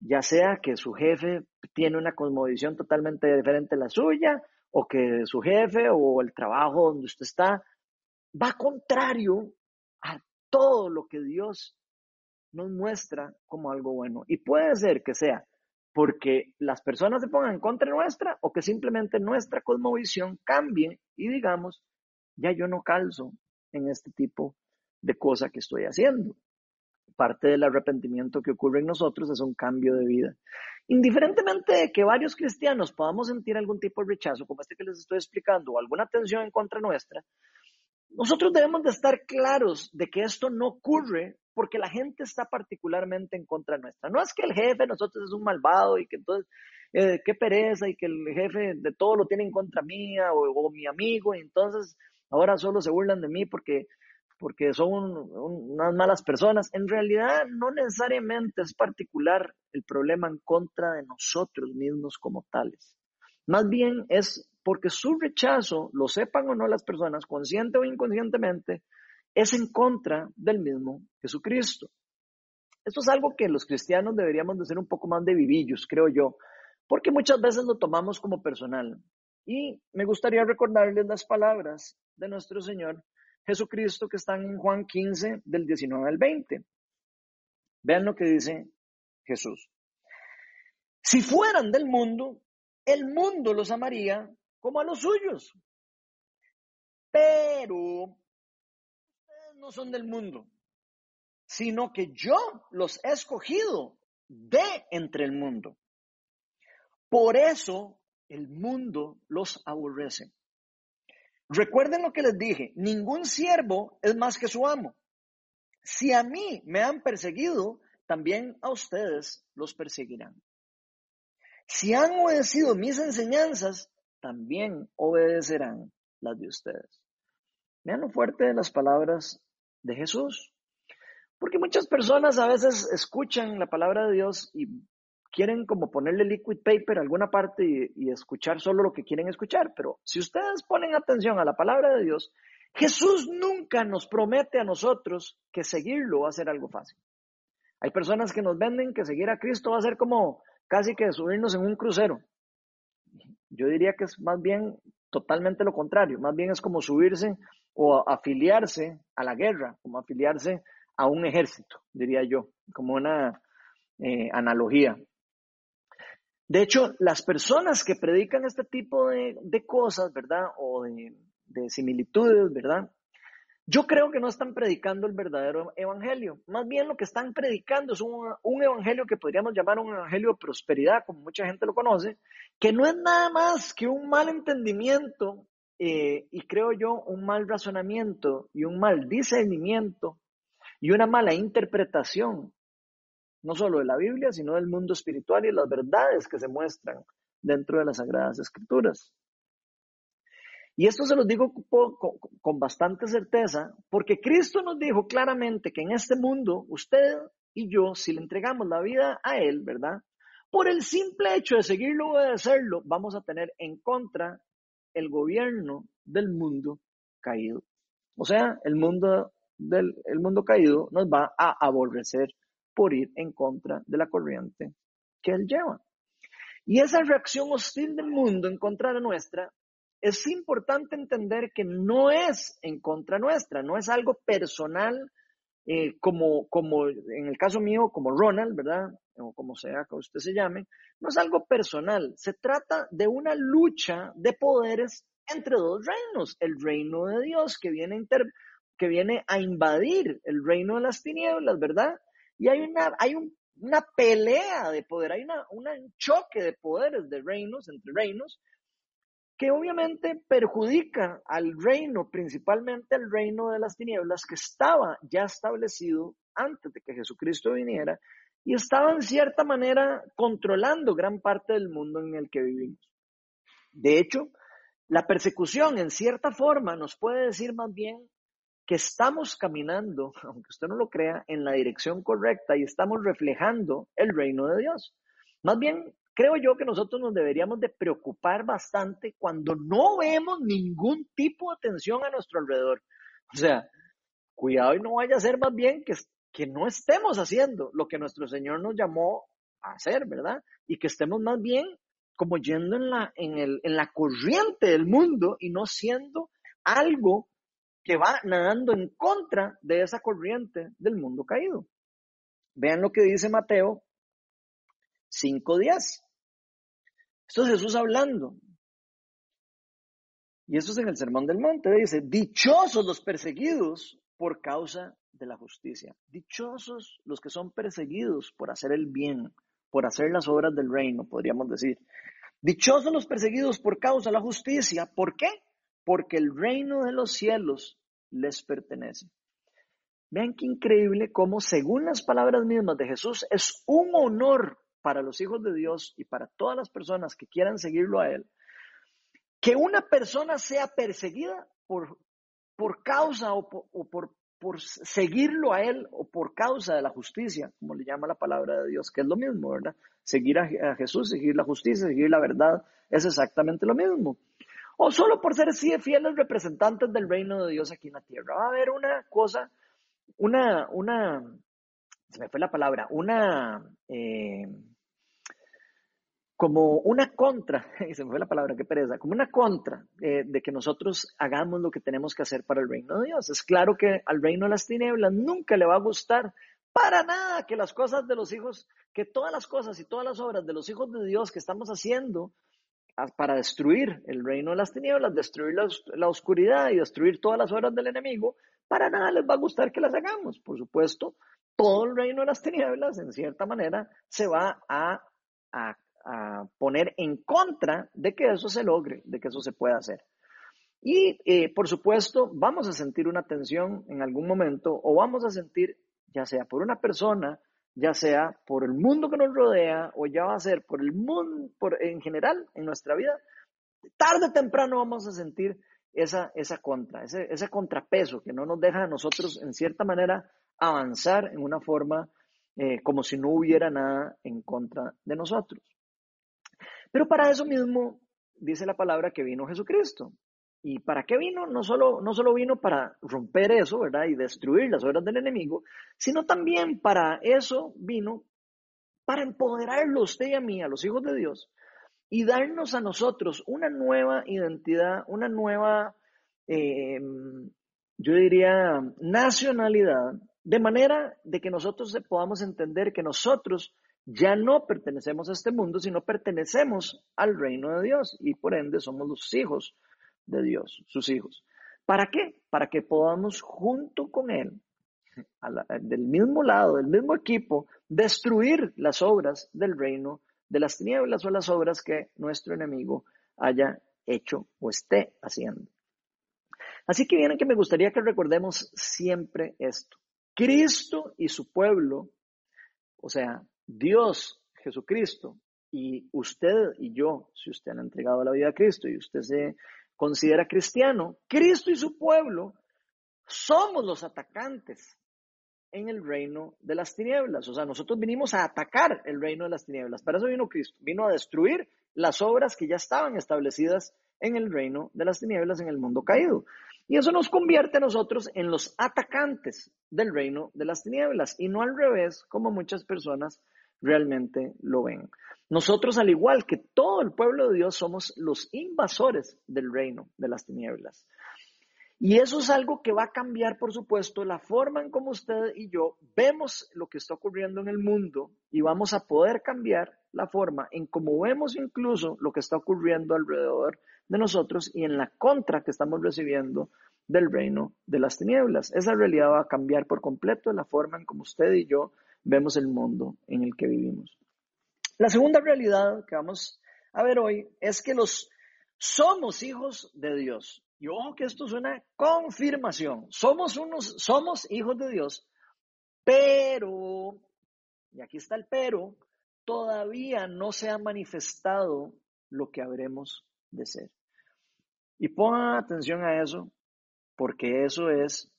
Ya sea que su jefe tiene una cosmovisión totalmente diferente a la suya, o que su jefe o el trabajo donde usted está va contrario a todo lo que Dios nos muestra como algo bueno. Y puede ser que sea porque las personas se pongan en contra nuestra o que simplemente nuestra cosmovisión cambie y digamos, ya yo no calzo en este tipo de cosa que estoy haciendo. Parte del arrepentimiento que ocurre en nosotros es un cambio de vida. Indiferentemente de que varios cristianos podamos sentir algún tipo de rechazo, como este que les estoy explicando, o alguna tensión en contra nuestra, nosotros debemos de estar claros de que esto no ocurre porque la gente está particularmente en contra nuestra. No es que el jefe de nosotros es un malvado y que entonces, eh, qué pereza y que el jefe de todo lo tiene en contra mía o, mi amigo y entonces ahora solo se burlan de mí porque, porque son unas malas personas. En realidad no necesariamente es particular el problema en contra de nosotros mismos como tales. Más bien es porque su rechazo, lo sepan o no las personas, consciente o inconscientemente, es en contra del mismo Jesucristo. Esto es algo que los cristianos deberíamos de ser un poco más de vivillos, creo yo, porque muchas veces lo tomamos como personal. Y me gustaría recordarles las palabras de nuestro Señor Jesucristo que están en Juan 15 del 19 al 20. Vean lo que dice Jesús. Si fueran del mundo, el mundo los amaría como a los suyos. Pero no son del mundo, sino que yo los he escogido de entre el mundo. Por eso el mundo los aborrece. Recuerden lo que les dije, ningún siervo es más que su amo. Si a mí me han perseguido, también a ustedes los perseguirán. Si han obedecido mis enseñanzas, también obedecerán las de ustedes. Vean lo fuerte de las palabras de Jesús. Porque muchas personas a veces escuchan la palabra de Dios y quieren como ponerle liquid paper a alguna parte y, escuchar solo lo que quieren escuchar. Pero si ustedes ponen atención a la palabra de Dios, Jesús nunca nos promete a nosotros que seguirlo va a ser algo fácil. Hay personas que nos venden que seguir a Cristo va a ser como casi que subirnos en un crucero. Yo diría que es más bien totalmente lo contrario, más bien es como subirse o afiliarse a la guerra, como afiliarse a un ejército, diría yo, como una eh, analogía. De hecho, las personas que predican este tipo de, cosas, ¿verdad? O de, de, similitudes, ¿verdad? Yo creo que no están predicando el verdadero evangelio. Más bien lo que están predicando es un, evangelio que podríamos llamar un evangelio de prosperidad, como mucha gente lo conoce, que no es nada más que un mal entendimiento eh, y creo yo un mal razonamiento y un mal discernimiento y una mala interpretación, no solo de la Biblia, sino del mundo espiritual y las verdades que se muestran dentro de las Sagradas Escrituras. Y esto se los digo con, bastante certeza, porque Cristo nos dijo claramente que en este mundo, usted y yo, si le entregamos la vida a Él, ¿verdad? Por el simple hecho de seguirlo o obedecerlo, vamos a tener en contra el gobierno del mundo caído. O sea, el mundo, del, el mundo caído nos va a aborrecer por ir en contra de la corriente que Él lleva. Y esa reacción hostil del mundo en contra de nuestra es importante entender que no es en contra nuestra, no es algo personal, eh, como, como en el caso mío, como Ronald, ¿verdad? O como sea que usted se llame, no es algo personal, se trata de una lucha de poderes entre dos reinos, el reino de Dios que viene, que viene a invadir el reino de las tinieblas, ¿verdad? Y hay una, hay una pelea de poder, hay una, un choque de poderes de reinos, entre reinos, que obviamente perjudica al reino, principalmente al reino de las tinieblas, que estaba ya establecido antes de que Jesucristo viniera y estaba en cierta manera controlando gran parte del mundo en el que vivimos. De hecho, la persecución en cierta forma nos puede decir más bien que estamos caminando, [LAUGHS] aunque usted no lo crea, en la dirección correcta y estamos reflejando el reino de Dios. Más bien creo yo que nosotros nos deberíamos de preocupar bastante cuando no vemos ningún tipo de atención a nuestro alrededor. O sea, cuidado y no vaya a ser más bien que, que no estemos haciendo lo que nuestro Señor nos llamó a hacer, ¿verdad? Y que estemos más bien como yendo en la, en, el, en la corriente del mundo y no siendo algo que va nadando en contra de esa corriente del mundo caído. Vean lo que dice Mateo 5.10. Esto es Jesús hablando. Y eso es en el Sermón del Monte. Dice, dichosos los perseguidos por causa de la justicia. Dichosos los que son perseguidos por hacer el bien, por hacer las obras del reino, podríamos decir. Dichosos los perseguidos por causa de la justicia. ¿Por qué? Porque el reino de los cielos les pertenece. Vean qué increíble cómo, según las palabras mismas de Jesús, es un honor para los hijos de Dios y para todas las personas que quieran seguirlo a Él, que una persona sea perseguida por, por causa o, por, por, seguirlo a Él o por causa de la justicia, como le llama la palabra de Dios, que es lo mismo, ¿verdad? Seguir a, a Jesús, seguir la justicia, seguir la verdad, es exactamente lo mismo. O solo por ser fieles representantes del reino de Dios aquí en la tierra. Va a haber una cosa, una, una, se me fue la palabra, una, eh, como una contra, y [LAUGHS] se me fue la palabra, qué pereza, como una contra eh, de que nosotros hagamos lo que tenemos que hacer para el reino de Dios. Es claro que al reino de las tinieblas nunca le va a gustar para nada que las cosas de los hijos, que todas las cosas y todas las obras de los hijos de Dios que estamos haciendo para destruir el reino de las tinieblas, destruir la, oscuridad y destruir todas las obras del enemigo, para nada les va a gustar que las hagamos. Por supuesto, todo el reino de las tinieblas, en cierta manera, se va a poner en contra de que eso se logre, de que eso se pueda hacer. Y eh, por supuesto, vamos a sentir una tensión en algún momento o vamos a sentir, ya sea por una persona, ya sea por el mundo que nos rodea o ya va a ser por el mundo por, en general en nuestra vida, tarde o temprano vamos a sentir esa, esa contra, ese, ese contrapeso que no nos deja a nosotros en cierta manera avanzar en una forma eh, como si no hubiera nada en contra de nosotros. Pero para eso mismo dice la palabra que vino Jesucristo. ¿Y para qué vino? No solo, no solo vino para romper eso, ¿verdad? Y destruir las obras del enemigo, sino también para eso vino para empoderarlo usted y a mí, a los hijos de Dios, y darnos a nosotros una nueva identidad, una nueva, eh, yo diría, nacionalidad, de manera de que nosotros podamos entender que nosotros ya no pertenecemos a este mundo, sino pertenecemos al reino de Dios y por ende somos los hijos de Dios, sus hijos. ¿Para qué? Para que podamos junto con Él, del mismo lado, del mismo equipo, destruir las obras del reino de las tinieblas o las obras que nuestro enemigo haya hecho o esté haciendo. Así que viene que me gustaría que recordemos siempre esto. Cristo y su pueblo, o sea, Dios, Jesucristo, y usted y yo, si usted ha entregado la vida a Cristo y usted se considera cristiano, Cristo y su pueblo somos los atacantes en el reino de las tinieblas. O sea, nosotros vinimos a atacar el reino de las tinieblas. Para eso vino Cristo. Vino a destruir las obras que ya estaban establecidas en el reino de las tinieblas, en el mundo caído. Y eso nos convierte a nosotros en los atacantes del reino de las tinieblas y no al revés, como muchas personas realmente lo ven. Nosotros, al igual que todo el pueblo de Dios, somos los invasores del reino de las tinieblas. Y eso es algo que va a cambiar, por supuesto, la forma en cómo usted y yo vemos lo que está ocurriendo en el mundo y vamos a poder cambiar la forma en cómo vemos incluso lo que está ocurriendo alrededor de nosotros y en la contra que estamos recibiendo del reino de las tinieblas. Esa realidad va a cambiar por completo la forma en cómo usted y yo vemos el mundo en el que vivimos. La segunda realidad que vamos a ver hoy es que los somos hijos de Dios. Y ojo que esto es una confirmación. Somos unos, somos hijos de Dios, pero, y aquí está el pero, todavía no se ha manifestado lo que habremos de ser. Y pongan atención a eso, porque eso es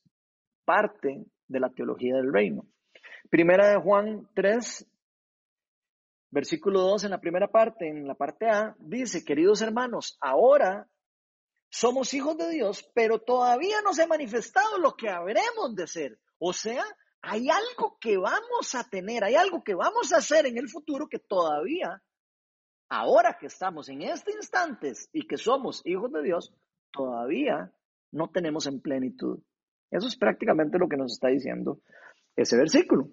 parte de la teología del reino. Primera de Juan 3, versículo 2 en la primera parte, en la parte A, dice, queridos hermanos, ahora somos hijos de Dios, pero todavía no se ha manifestado lo que habremos de ser. O sea, hay algo que vamos a tener, hay algo que vamos a hacer en el futuro que todavía, ahora que estamos en este instante y que somos hijos de Dios, todavía no tenemos en plenitud. Eso es prácticamente lo que nos está diciendo ese versículo.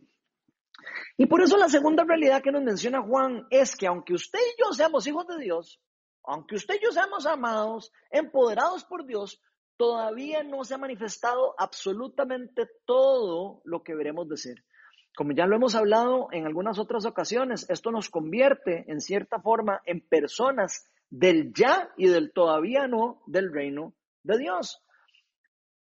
Y por eso la segunda realidad que nos menciona Juan es que aunque usted y yo seamos hijos de Dios, aunque usted y yo seamos amados, empoderados por Dios, todavía no se ha manifestado absolutamente todo lo que veremos de ser. Como ya lo hemos hablado en algunas otras ocasiones, esto nos convierte en cierta forma en personas del ya y del todavía no del reino de Dios.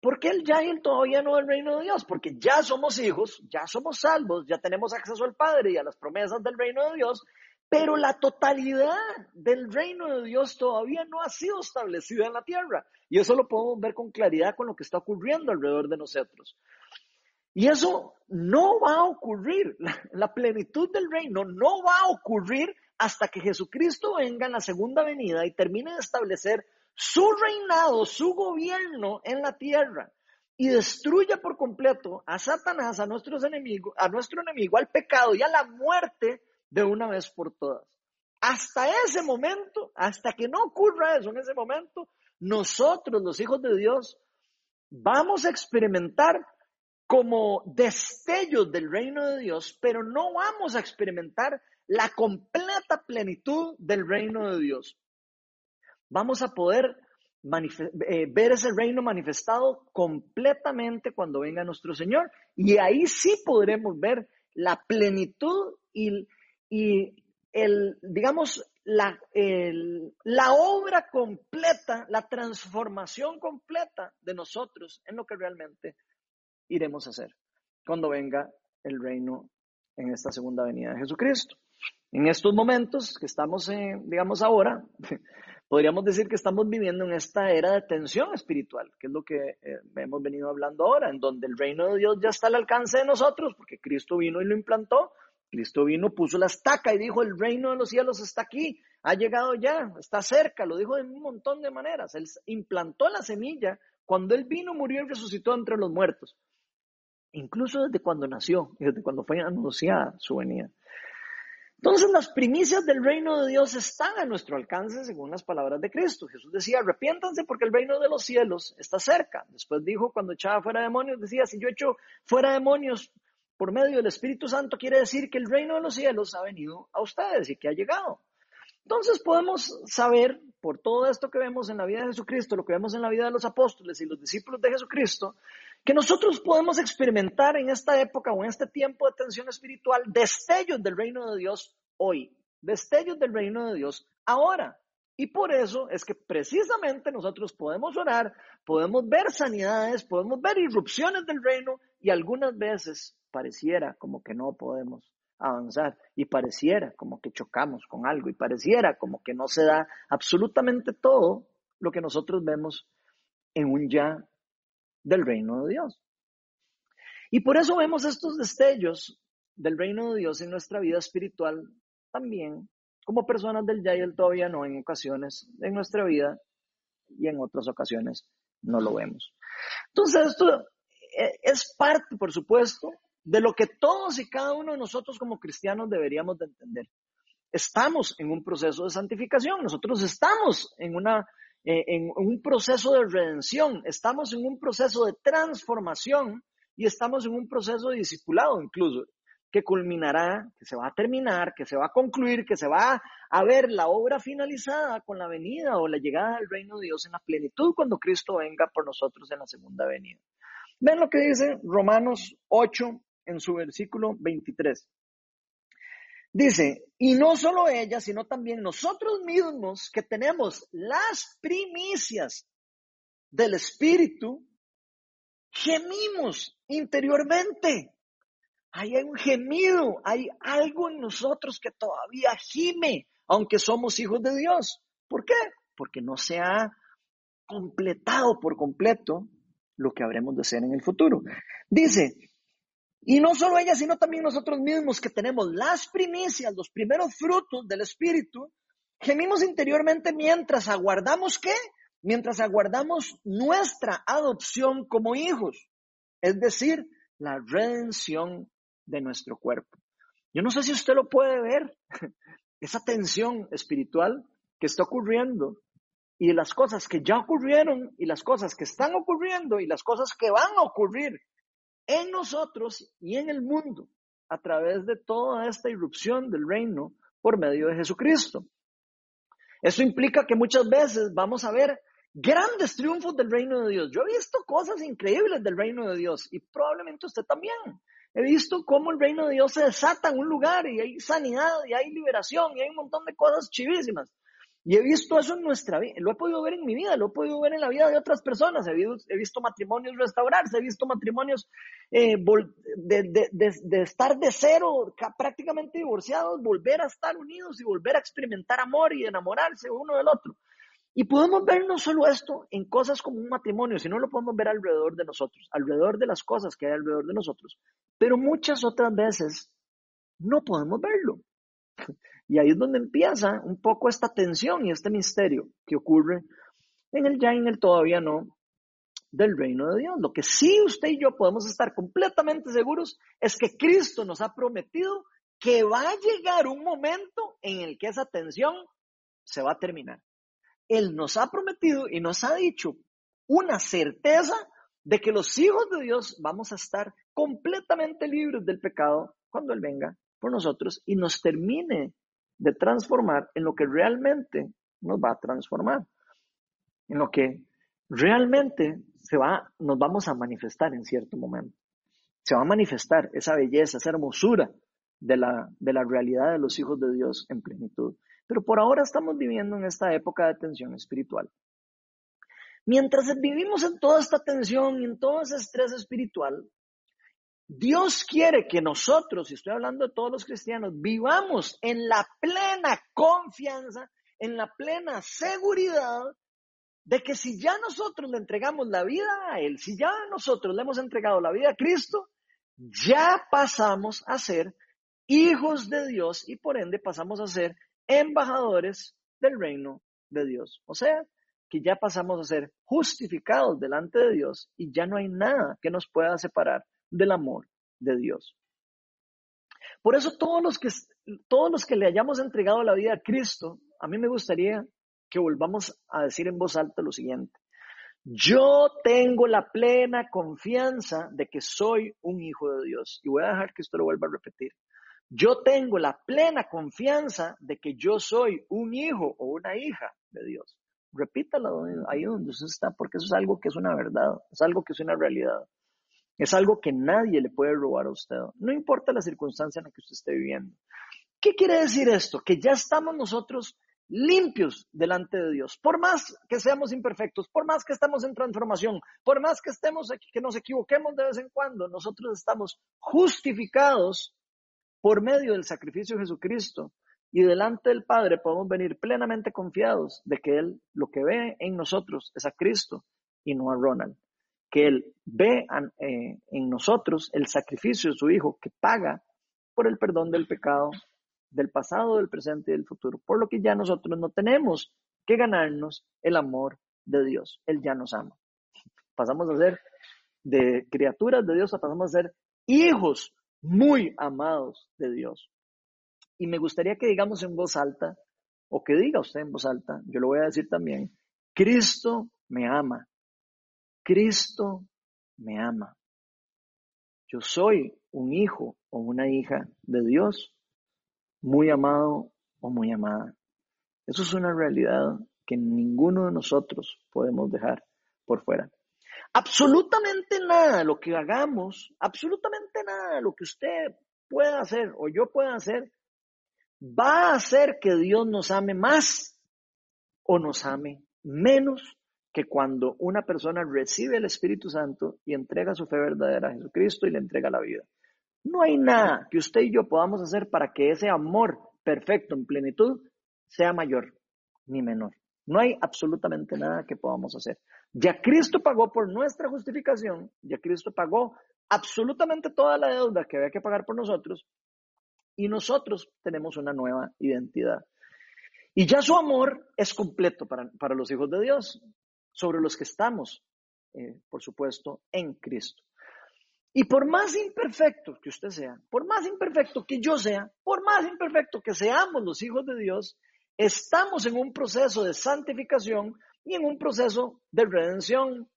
¿Por qué el ya y el todavía no del reino de Dios? Porque ya somos hijos, ya somos salvos, ya tenemos acceso al Padre y a las promesas del reino de Dios, pero la totalidad del reino de Dios todavía no ha sido establecida en la tierra. Y eso lo podemos ver con claridad con lo que está ocurriendo alrededor de nosotros. Y eso no va a ocurrir. [LAUGHS] La, la, plenitud del reino no va a ocurrir hasta que Jesucristo venga en la segunda venida y termine de establecer su reinado, su gobierno en la tierra y destruya por completo a Satanás, a nuestros enemigos, a nuestro enemigo, al pecado y a la muerte de una vez por todas. hasta ese momento, hasta que no ocurra eso en ese momento, nosotros, los hijos de Dios, vamos a experimentar como destellos del reino de Dios, pero no vamos a experimentar la completa plenitud del reino de Dios. Vamos a poder eh, ver ese reino manifestado completamente cuando venga nuestro Señor. Y ahí sí podremos ver la plenitud y, y el, digamos, la, la obra completa, la transformación completa de nosotros en lo que realmente iremos a hacer cuando venga el reino en esta segunda venida de Jesucristo. En estos momentos que estamos, digamos ahora, podríamos decir que estamos viviendo en esta era de tensión espiritual, que es lo que eh, hemos venido hablando ahora, en donde el reino de Dios ya está al alcance de nosotros, porque Cristo vino y lo implantó, Cristo vino, puso la estaca y dijo, el reino de los cielos está aquí, ha llegado ya, está cerca, lo dijo de un montón de maneras. Él implantó la semilla cuando Él vino, murió y resucitó entre los muertos. Incluso desde cuando nació, desde cuando fue anunciada su venida. Entonces las primicias del reino de Dios están a nuestro alcance según las palabras de Cristo. Jesús decía, arrepiéntanse porque el reino de los cielos está cerca. Después dijo, cuando echaba fuera demonios, decía, si yo echo fuera demonios por medio del Espíritu Santo quiere decir que el reino de los cielos ha venido a ustedes y que ha llegado. Entonces podemos saber por todo esto que vemos en la vida de Jesucristo, lo que vemos en la vida de los apóstoles y los discípulos de Jesucristo, que nosotros podemos experimentar en esta época o en este tiempo de tensión espiritual destellos del reino de Dios hoy, destellos del reino de Dios ahora. Y por eso es que precisamente nosotros podemos orar, podemos ver sanidades, podemos ver irrupciones del reino y algunas veces pareciera como que no podemos avanzar y pareciera como que chocamos con algo y pareciera como que no se da absolutamente todo lo que nosotros vemos en un ya del reino de Dios. Y por eso vemos estos destellos del reino de Dios en nuestra vida espiritual también como personas del ya y el todavía no en ocasiones en nuestra vida y en otras ocasiones no lo vemos. Entonces esto eh, es parte, por supuesto, de lo que todos y cada uno de nosotros como cristianos deberíamos de entender. Estamos en un proceso de santificación, nosotros estamos en, una, eh, en un proceso de redención, estamos en un proceso de transformación y estamos en un proceso de discipulado incluso, que culminará, que se va a terminar, que se va a concluir, que se va a ver la obra finalizada con la venida o la llegada del reino de Dios en la plenitud cuando Cristo venga por nosotros en la segunda venida. Ven lo que dice Romanos 8, en su versículo 23. Dice, y no solo ella, sino también nosotros mismos que tenemos las primicias del Espíritu, gemimos interiormente. Ahí hay un gemido, hay algo en nosotros que todavía gime, aunque somos hijos de Dios. ¿Por qué? Porque no se ha completado por completo lo que habremos de ser en el futuro. Dice, y no solo ella, sino también nosotros mismos que tenemos las primicias, los primeros frutos del Espíritu, gemimos interiormente mientras aguardamos qué? Mientras aguardamos nuestra adopción como hijos, es decir, la redención de nuestro cuerpo. Yo no sé si usted lo puede ver, [LAUGHS] esa tensión espiritual que está ocurriendo y las cosas que ya ocurrieron y las cosas que están ocurriendo y las cosas que van a ocurrir en nosotros y en el mundo a través de toda esta irrupción del reino por medio de Jesucristo. Eso implica que muchas veces vamos a ver grandes triunfos del reino de Dios. Yo he visto cosas increíbles del reino de Dios y probablemente usted también. He visto cómo el reino de Dios se desata en un lugar y hay sanidad y hay liberación y hay un montón de cosas chivísimas. Y he visto eso en nuestra vida, lo he podido ver en mi vida, lo he podido ver en la vida de otras personas, he visto, matrimonios restaurarse, he visto matrimonios eh, de, estar de cero, prácticamente divorciados, volver a estar unidos y volver a experimentar amor y enamorarse uno del otro. Y podemos ver no solo esto en cosas como un matrimonio, sino lo podemos ver alrededor de nosotros, alrededor de las cosas que hay alrededor de nosotros. Pero muchas otras veces no podemos verlo. Y ahí es donde empieza un poco esta tensión y este misterio que ocurre en el ya y en el todavía no del reino de Dios. Lo que sí usted y yo podemos estar completamente seguros es que Cristo nos ha prometido que va a llegar un momento en el que esa tensión se va a terminar. Él nos ha prometido y nos ha dicho una certeza de que los hijos de Dios vamos a estar completamente libres del pecado cuando Él venga por nosotros y nos termine de transformar en lo que realmente nos va a transformar, en lo que realmente se va, nos vamos a manifestar en cierto momento. Se va a manifestar esa belleza, esa hermosura de la, de la realidad de los hijos de Dios en plenitud. Pero por ahora estamos viviendo en esta época de tensión espiritual. Mientras vivimos en toda esta tensión y en todo ese estrés espiritual, Dios quiere que nosotros, y estoy hablando de todos los cristianos, vivamos en la plena confianza, en la plena seguridad de que si ya nosotros le entregamos la vida a Él, si ya nosotros le hemos entregado la vida a Cristo, ya pasamos a ser hijos de Dios y por ende pasamos a ser embajadores del reino de Dios. O sea, que ya pasamos a ser justificados delante de Dios y ya no hay nada que nos pueda separar del amor de Dios. Por eso todos los que, todos los que le hayamos entregado la vida a Cristo, a mí me gustaría que volvamos a decir en voz alta lo siguiente. Yo tengo la plena confianza de que soy un hijo de Dios. Y voy a dejar que esto lo vuelva a repetir. Yo tengo la plena confianza de que yo soy un hijo o una hija de Dios. Repítalo ahí donde usted está, porque eso es algo que es una verdad, es algo que es una realidad. Es algo que nadie le puede robar a usted, no importa la circunstancia en la que usted esté viviendo. ¿Qué quiere decir esto? Que ya estamos nosotros limpios delante de Dios. Por más que seamos imperfectos, por más que estemos en transformación, por más que estemos que nos equivoquemos de vez en cuando, nosotros estamos justificados por medio del sacrificio de Jesucristo y delante del Padre podemos venir plenamente confiados de que Él lo que ve en nosotros es a Cristo y no a Ronald. Que Él ve eh, en nosotros el sacrificio de su Hijo que paga por el perdón del pecado del pasado, del presente y del futuro. Por lo que ya nosotros no tenemos que ganarnos el amor de Dios. Él ya nos ama. Pasamos a ser de criaturas de Dios, pasamos a ser hijos muy amados de Dios. Y me gustaría que digamos en voz alta, o que diga usted en voz alta, yo lo voy a decir también, Cristo me ama. Cristo me ama. Yo soy un hijo o una hija de Dios, muy amado o muy amada. Eso es una realidad que ninguno de nosotros podemos dejar por fuera. Absolutamente nada de lo que hagamos, absolutamente nada de lo que usted pueda hacer o yo pueda hacer, va a hacer que Dios nos ame más o nos ame menos que cuando una persona recibe el Espíritu Santo y entrega su fe verdadera a Jesucristo y le entrega la vida. No hay nada que usted y yo podamos hacer para que ese amor perfecto en plenitud sea mayor ni menor. No hay absolutamente nada que podamos hacer. Ya Cristo pagó por nuestra justificación, ya Cristo pagó absolutamente toda la deuda que había que pagar por nosotros y nosotros tenemos una nueva identidad. Y ya su amor es completo para, los hijos de Dios, sobre los que estamos, eh, por supuesto, en Cristo. Y por más imperfecto que usted sea, por más imperfecto que yo sea, por más imperfecto que seamos los hijos de Dios, estamos en un proceso de santificación y en un proceso de redención.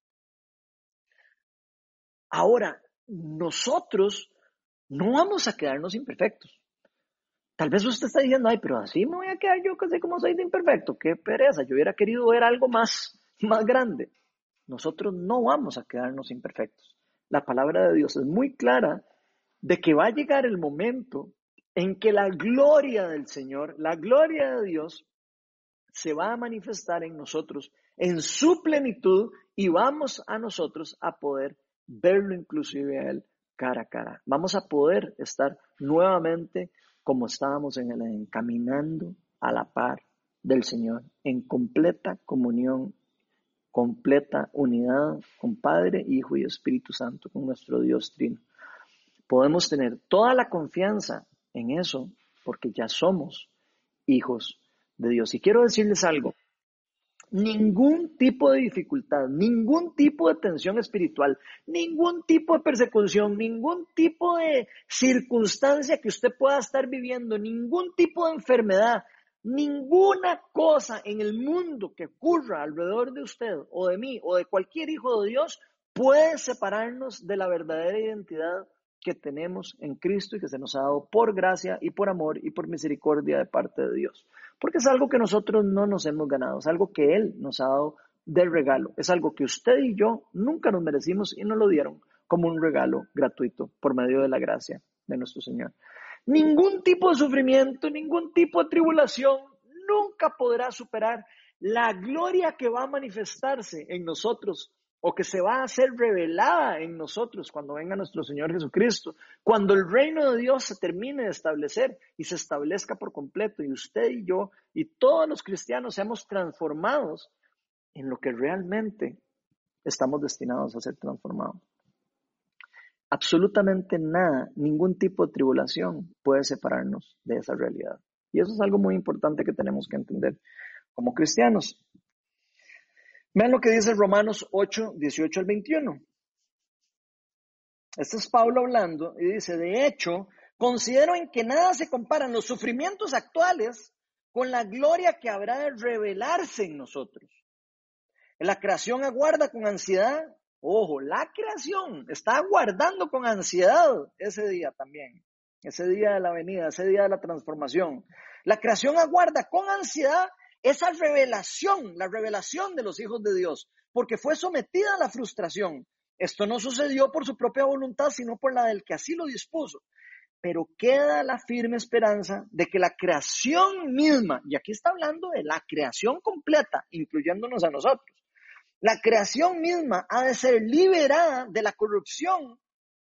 Ahora, nosotros no vamos a quedarnos imperfectos. Tal vez usted está diciendo, ay, pero así me voy a quedar yo casi como soy de imperfecto. Qué pereza, yo hubiera querido ver algo más, [LAUGHS] más grande. Nosotros no vamos a quedarnos imperfectos. La palabra de Dios es muy clara de que va a llegar el momento en que la gloria del Señor, la gloria de Dios, se va a manifestar en nosotros en su plenitud y vamos a nosotros a poder verlo inclusive a Él cara a cara. Vamos a poder estar nuevamente como estábamos en el caminando a la par del Señor, en completa comunión, completa unidad con Padre, Hijo y Espíritu Santo, con nuestro Dios Trino. Podemos tener toda la confianza en eso porque ya somos hijos de Dios. Y quiero decirles algo, ningún tipo de dificultad, ningún tipo de tensión espiritual, ningún tipo de persecución, ningún tipo de circunstancia que usted pueda estar viviendo, ningún tipo de enfermedad, ninguna cosa en el mundo que ocurra alrededor de usted o de mí o de cualquier hijo de Dios puede separarnos de la verdadera identidad que tenemos en Cristo y que se nos ha dado por gracia y por amor y por misericordia de parte de Dios. Porque es algo que nosotros no nos hemos ganado, es algo que Él nos ha dado de regalo, es algo que usted y yo nunca nos merecimos y nos lo dieron como un regalo gratuito por medio de la gracia de nuestro Señor. Ningún tipo de sufrimiento, ningún tipo de tribulación nunca podrá superar la gloria que va a manifestarse en nosotros o que se va a hacer revelada en nosotros cuando venga nuestro Señor Jesucristo, cuando el reino de Dios se termine de establecer y se establezca por completo y usted y yo y todos los cristianos seamos transformados en lo que realmente estamos destinados a ser transformados. Absolutamente nada, ningún tipo de tribulación puede separarnos de esa realidad. Y eso es algo muy importante que tenemos que entender como cristianos. Vean lo que dice Romanos 8, 18 al 21. Este es Pablo hablando y dice, de hecho, considero en que nada se comparan los sufrimientos actuales con la gloria que habrá de revelarse en nosotros. La creación aguarda con ansiedad, ojo, la creación está aguardando con ansiedad ese día también, ese día de la venida, ese día de la transformación. La creación aguarda con ansiedad esa revelación, la revelación de los hijos de Dios, porque fue sometida a la frustración. Esto no sucedió por su propia voluntad, sino por la del que así lo dispuso. Pero queda la firme esperanza de que la creación misma, y aquí está hablando de la creación completa, incluyéndonos a nosotros, la creación misma ha de ser liberada de la corrupción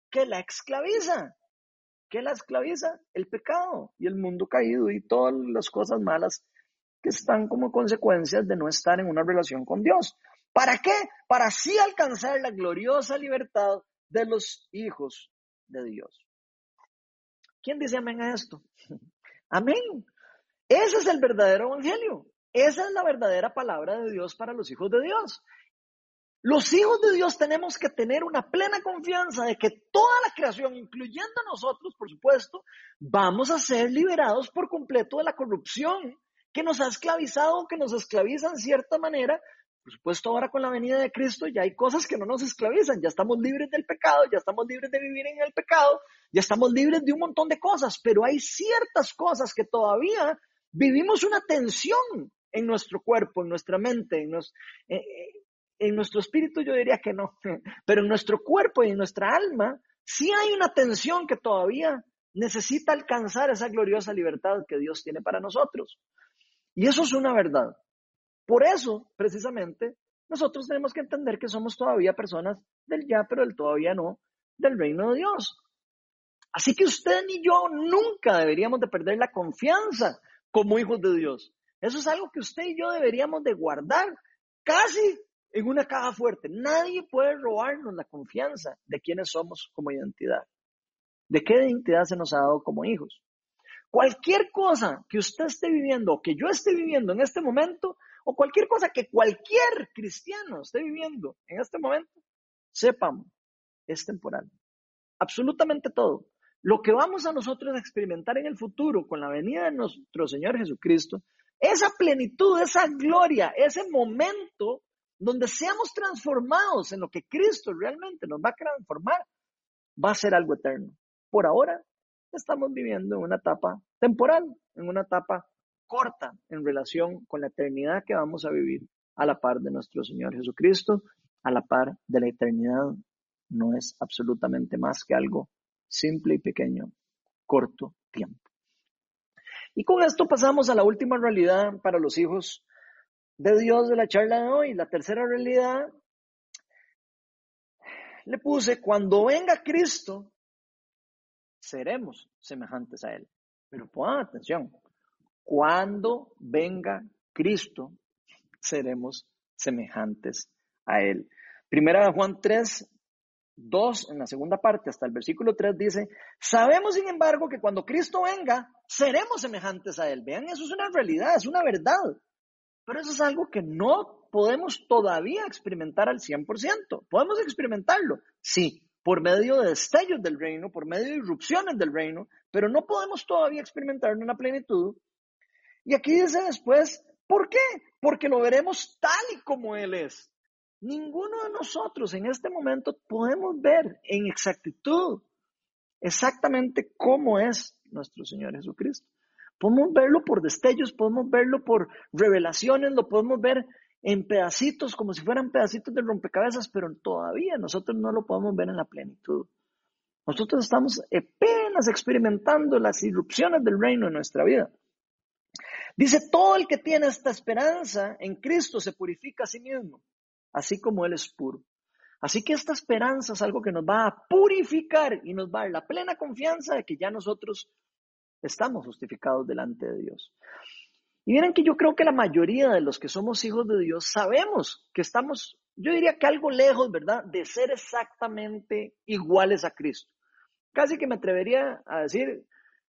que la esclaviza. ¿Qué la esclaviza? El pecado y el mundo caído y todas las cosas malas que están como consecuencias de no estar en una relación con Dios. ¿Para qué? Para así alcanzar la gloriosa libertad de los hijos de Dios. ¿Quién dice amén a esto? [LAUGHS] Amén. Ese es el verdadero evangelio. Esa es la verdadera palabra de Dios para los hijos de Dios. Los hijos de Dios tenemos que tener una plena confianza de que toda la creación, incluyendo nosotros, por supuesto, vamos a ser liberados por completo de la corrupción que nos ha esclavizado, que nos esclaviza en cierta manera. Por supuesto, ahora con la venida de Cristo ya hay cosas que no nos esclavizan, ya estamos libres del pecado, ya estamos libres de vivir en el pecado, ya estamos libres de un montón de cosas, pero hay ciertas cosas que todavía vivimos una tensión en nuestro cuerpo, en nuestra mente, en, eh, eh, en nuestro espíritu yo diría que no, [LAUGHS] pero en nuestro cuerpo y en nuestra alma sí hay una tensión que todavía necesita alcanzar esa gloriosa libertad que Dios tiene para nosotros. Y eso es una verdad. Por eso, precisamente, nosotros tenemos que entender que somos todavía personas del ya, pero del todavía no, del reino de Dios. Así que usted ni yo nunca deberíamos de perder la confianza como hijos de Dios. Eso es algo que usted y yo deberíamos de guardar casi en una caja fuerte. Nadie puede robarnos la confianza de quiénes somos como identidad, de qué identidad se nos ha dado como hijos. Cualquier cosa que usted esté viviendo o que yo esté viviendo en este momento, o cualquier cosa que cualquier cristiano esté viviendo en este momento, sepamos, es temporal. Absolutamente todo. Lo que vamos a nosotros a experimentar en el futuro con la venida de nuestro Señor Jesucristo, esa plenitud, esa gloria, ese momento donde seamos transformados en lo que Cristo realmente nos va a transformar, va a ser algo eterno. Por ahora estamos viviendo en una etapa temporal, en una etapa corta en relación con la eternidad que vamos a vivir a la par de nuestro Señor Jesucristo, a la par de la eternidad. No es absolutamente más que algo simple y pequeño, corto tiempo. Y con esto pasamos a la última realidad para los hijos de Dios de la charla de hoy. La tercera realidad le puse, cuando venga Cristo, seremos semejantes a Él. Pero pongan atención, cuando venga Cristo, seremos semejantes a Él. Primera Juan 3, 2, en la segunda parte, hasta el versículo 3 dice, sabemos sin embargo que cuando Cristo venga, seremos semejantes a Él. Vean, eso es una realidad, es una verdad. Pero eso es algo que no podemos todavía experimentar al 100%. Podemos experimentarlo, sí, por medio de destellos del reino, por medio de irrupciones del reino, pero no podemos todavía experimentarlo en la plenitud. Y aquí dice después, ¿por qué? Porque lo veremos tal y como Él es. Ninguno de nosotros en este momento podemos ver en exactitud exactamente cómo es nuestro Señor Jesucristo. Podemos verlo por destellos, podemos verlo por revelaciones, lo podemos ver en pedacitos, como si fueran pedacitos de rompecabezas, pero todavía nosotros no lo podemos ver en la plenitud. Nosotros estamos apenas experimentando las irrupciones del reino en nuestra vida. Dice, todo el que tiene esta esperanza en Cristo se purifica a sí mismo, así como Él es puro. Así que esta esperanza es algo que nos va a purificar y nos va a dar la plena confianza de que ya nosotros estamos justificados delante de Dios. Y miren que yo creo que la mayoría de los que somos hijos de Dios sabemos que estamos, yo diría que algo lejos, ¿verdad?, de ser exactamente iguales a Cristo. Casi que me atrevería a decir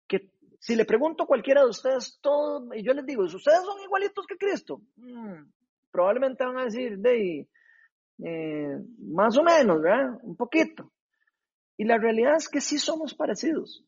que si le pregunto a cualquiera de ustedes todo, y yo les digo, ¿ustedes son igualitos que Cristo? Mm, probablemente van a decir, de, eh, más o menos, ¿verdad? Un poquito. Y la realidad es que sí somos parecidos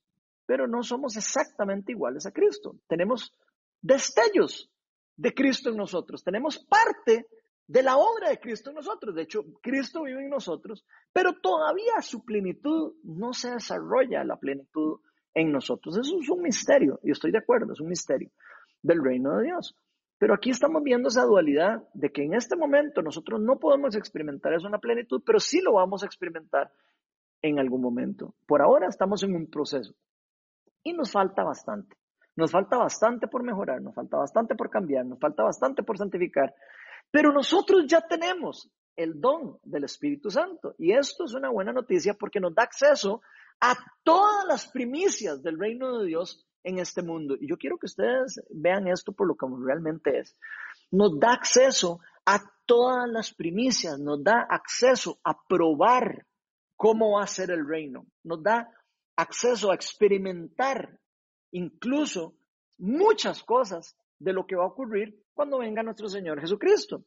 pero no somos exactamente iguales a Cristo. Tenemos destellos de Cristo en nosotros, tenemos parte de la obra de Cristo en nosotros. De hecho, Cristo vive en nosotros, pero todavía su plenitud no se desarrolla la plenitud en nosotros. Eso es un misterio, y estoy de acuerdo, es un misterio del reino de Dios. Pero aquí estamos viendo esa dualidad de que en este momento nosotros no podemos experimentar eso en la plenitud, pero sí lo vamos a experimentar en algún momento. Por ahora estamos en un proceso. Y nos falta bastante. Nos falta bastante por mejorar, nos falta bastante por cambiar, nos falta bastante por santificar. Pero nosotros ya tenemos el don del Espíritu Santo. Y esto es una buena noticia porque nos da acceso a todas las primicias del reino de Dios en este mundo. Y yo quiero que ustedes vean esto por lo que realmente es. Nos da acceso a todas las primicias, nos da acceso a probar cómo va a ser el reino, nos da acceso a experimentar incluso muchas cosas de lo que va a ocurrir cuando venga nuestro Señor Jesucristo.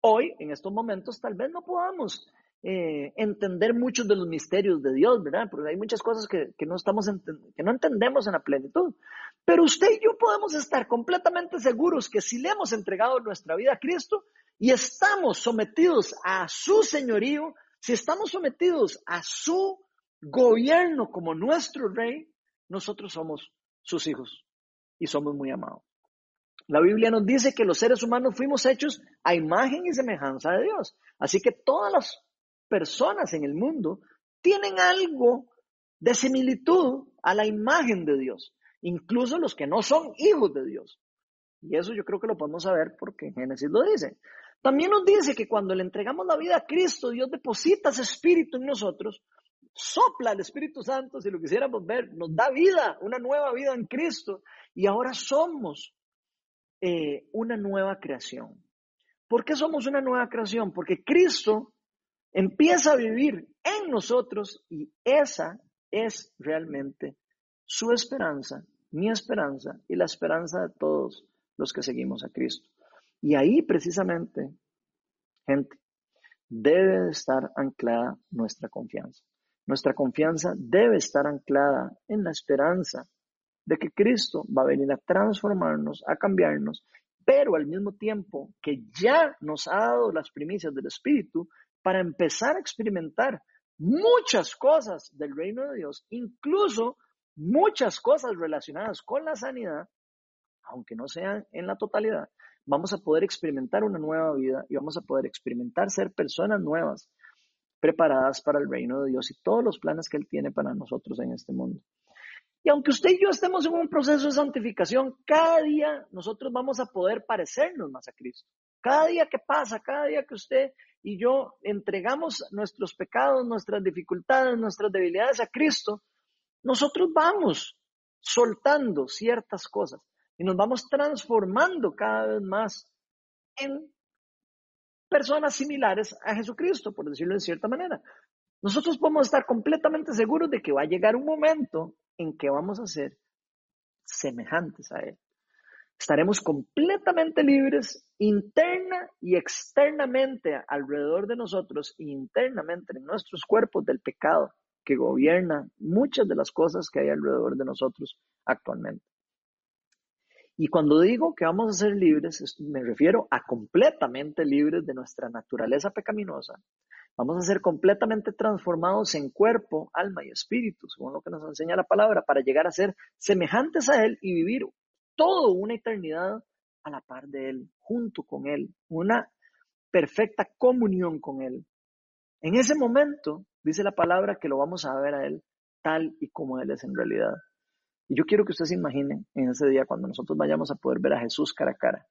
Hoy, en estos momentos, tal vez no podamos eh, entender muchos de los misterios de Dios, ¿verdad? Porque hay muchas cosas que, no estamos que no entendemos en la plenitud. Pero usted y yo podemos estar completamente seguros que si le hemos entregado nuestra vida a Cristo y estamos sometidos a su señorío, si estamos sometidos a su gobierno como nuestro rey, nosotros somos sus hijos y somos muy amados. La Biblia nos dice que los seres humanos fuimos hechos a imagen y semejanza de Dios. Así que todas las personas en el mundo tienen algo de similitud a la imagen de Dios, incluso los que no son hijos de Dios. Y eso yo creo que lo podemos saber porque Génesis lo dice. También nos dice que cuando le entregamos la vida a Cristo, Dios deposita ese espíritu en nosotros sopla el Espíritu Santo, si lo quisiéramos ver, nos da vida, una nueva vida en Cristo, y ahora somos eh, una nueva creación. ¿Por qué somos una nueva creación? Porque Cristo empieza a vivir en nosotros y esa es realmente su esperanza, mi esperanza y la esperanza de todos los que seguimos a Cristo. Y ahí precisamente, gente, debe estar anclada nuestra confianza. Nuestra confianza debe estar anclada en la esperanza de que Cristo va a venir a transformarnos, a cambiarnos, pero al mismo tiempo que ya nos ha dado las primicias del Espíritu para empezar a experimentar muchas cosas del reino de Dios, incluso muchas cosas relacionadas con la sanidad, aunque no sean en la totalidad, vamos a poder experimentar una nueva vida y vamos a poder experimentar ser personas nuevas preparadas para el reino de Dios y todos los planes que Él tiene para nosotros en este mundo. Y aunque usted y yo estemos en un proceso de santificación, cada día nosotros vamos a poder parecernos más a Cristo. Cada día que pasa, cada día que usted y yo entregamos nuestros pecados, nuestras dificultades, nuestras debilidades a Cristo, nosotros vamos soltando ciertas cosas y nos vamos transformando cada vez más en personas similares a Jesucristo, por decirlo de cierta manera. Nosotros podemos estar completamente seguros de que va a llegar un momento en que vamos a ser semejantes a Él. Estaremos completamente libres interna y externamente alrededor de nosotros internamente en nuestros cuerpos del pecado que gobierna muchas de las cosas que hay alrededor de nosotros actualmente. Y cuando digo que vamos a ser libres, me refiero a completamente libres de nuestra naturaleza pecaminosa. Vamos a ser completamente transformados en cuerpo, alma y espíritu, según lo que nos enseña la palabra, para llegar a ser semejantes a Él y vivir toda una eternidad a la par de Él, junto con Él, una perfecta comunión con Él. En ese momento, dice la palabra que lo vamos a ver a Él tal y como Él es en realidad. Y yo quiero que usted se imagine en ese día cuando nosotros vayamos a poder ver a Jesús cara a cara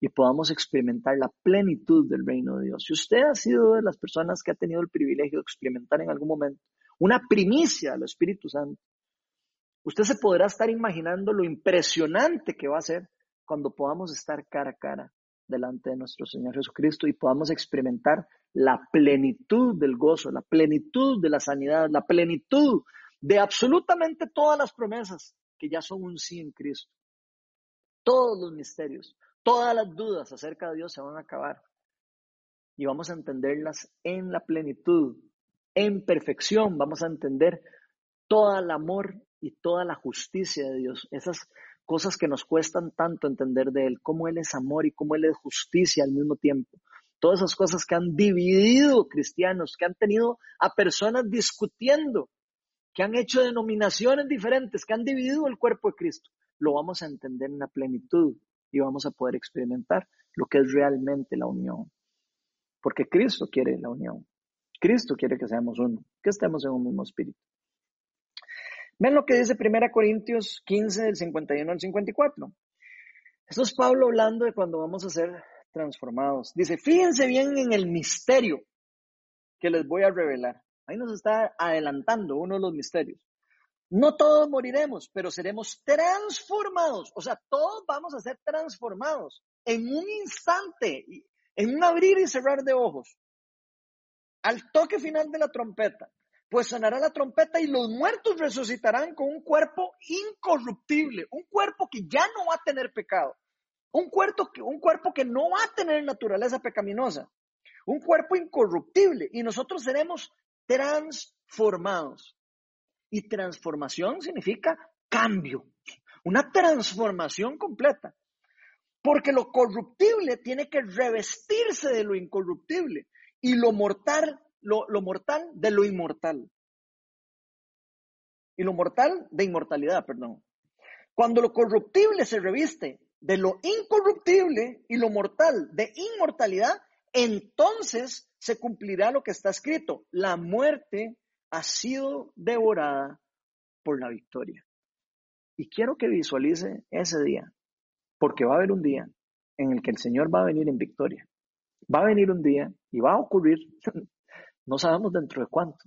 y podamos experimentar la plenitud del reino de Dios. Si usted ha sido de las personas que ha tenido el privilegio de experimentar en algún momento una primicia del Espíritu Santo, usted se podrá estar imaginando lo impresionante que va a ser cuando podamos estar cara a cara delante de nuestro Señor Jesucristo y podamos experimentar la plenitud del gozo, la plenitud de la sanidad, la plenitud de absolutamente todas las promesas que ya son un sí en Cristo. Todos los misterios, todas las dudas acerca de Dios se van a acabar y vamos a entenderlas en la plenitud, en perfección, vamos a entender todo el amor y toda la justicia de Dios, esas cosas que nos cuestan tanto entender de Él, cómo Él es amor y cómo Él es justicia al mismo tiempo. Todas esas cosas que han dividido cristianos, que han tenido a personas discutiendo, que han hecho denominaciones diferentes, que han dividido el cuerpo de Cristo, lo vamos a entender en la plenitud y vamos a poder experimentar lo que es realmente la unión. Porque Cristo quiere la unión. Cristo quiere que seamos uno, que estemos en un mismo espíritu. Ven lo que dice 1 Corintios 15, del 51 al 54. Esto es Pablo hablando de cuando vamos a ser transformados. Dice, fíjense bien en el misterio que les voy a revelar. Ahí nos está adelantando uno de los misterios. No todos moriremos, pero seremos transformados. O sea, todos vamos a ser transformados en un instante, en un abrir y cerrar de ojos. Al toque final de la trompeta pues sonará la trompeta y los muertos resucitarán con un cuerpo incorruptible, un cuerpo que ya no va a tener pecado, un cuerpo que, un cuerpo que no va a tener naturaleza pecaminosa, un cuerpo incorruptible y nosotros seremos transformados. Y transformación significa cambio, una transformación completa. Porque lo corruptible tiene que revestirse de lo incorruptible y lo mortal lo, mortal de lo inmortal. Y lo mortal de inmortalidad, perdón. Cuando lo corruptible se reviste de lo incorruptible y lo mortal de inmortalidad, entonces se cumplirá lo que está escrito. La muerte ha sido devorada por la victoria. Y quiero que visualice ese día, porque va a haber un día en el que el Señor va a venir en victoria. Va a venir un día y va a ocurrir No sabemos dentro de cuánto.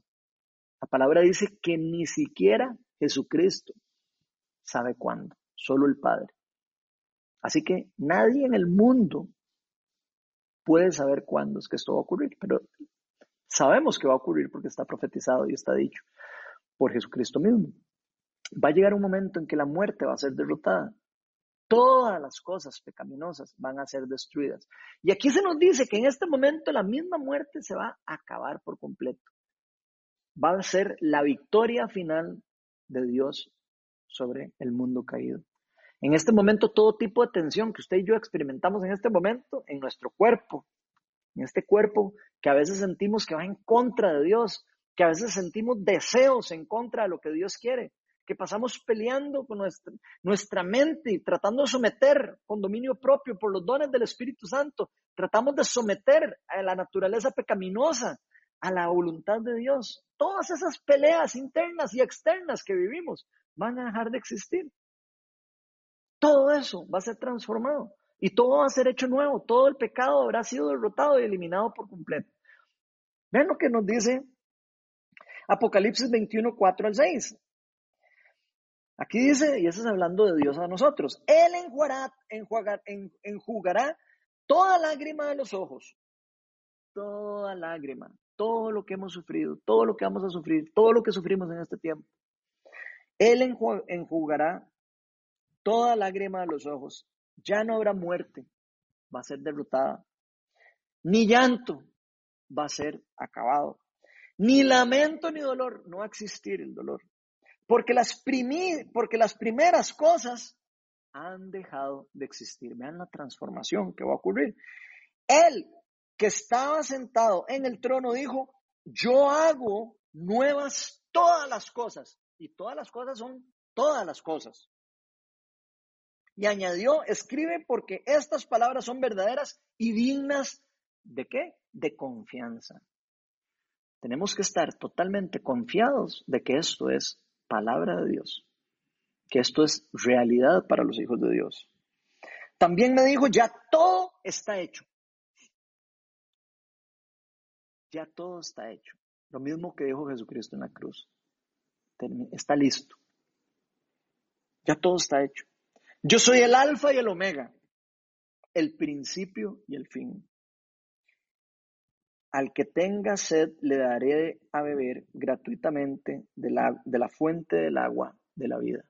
La palabra dice que ni siquiera Jesucristo sabe cuándo, solo el Padre. Así que nadie en el mundo puede saber cuándo es que esto va a ocurrir, pero sabemos que va a ocurrir porque está profetizado y está dicho por Jesucristo mismo. Va a llegar un momento en que la muerte va a ser derrotada todas las cosas pecaminosas van a ser destruidas. Y aquí se nos dice que en este momento la misma muerte se va a acabar por completo. Va a ser la victoria final de Dios sobre el mundo caído. En este momento, todo tipo de tensión que usted y yo experimentamos en este momento, en nuestro cuerpo, en este cuerpo que a veces sentimos que va en contra de Dios, que a veces sentimos deseos en contra de lo que Dios quiere, que pasamos peleando con nuestra, mente y tratando de someter con dominio propio por los dones del Espíritu Santo, tratamos de someter a la naturaleza pecaminosa a la voluntad de Dios. Todas esas peleas internas y externas que vivimos van a dejar de existir. Todo eso va a ser transformado y todo va a ser hecho nuevo. Todo el pecado habrá sido derrotado y eliminado por completo. Ven lo que nos dice Apocalipsis 21, 4 al 6. Aquí dice, y eso es hablando de Dios a nosotros, Él enjugará, enjugará toda lágrima de los ojos, toda lágrima, todo lo que hemos sufrido, todo lo que vamos a sufrir, todo lo que sufrimos en este tiempo. Él enjugará toda lágrima de los ojos Ya no habrá muerte, va a ser derrotada. Ni llanto va a ser acabado. Ni lamento ni dolor, no va a existir el dolor. Porque las, porque las primeras cosas han dejado de existir. Vean la transformación que va a ocurrir. Él que estaba sentado en el trono dijo, yo hago nuevas todas las cosas. Y todas las cosas son todas las cosas. Y añadió, escribe porque estas palabras son verdaderas y dignas de qué? De confianza. Tenemos que estar totalmente confiados de que esto es palabra de Dios, que esto es realidad para los hijos de Dios. También me dijo, ya todo está hecho. Ya todo está hecho. Lo mismo que dijo Jesucristo en la cruz. Está listo. Ya todo está hecho. Yo soy el alfa y el omega, el principio y el fin. Al que tenga sed le daré a beber gratuitamente de la, de la fuente del agua de la vida.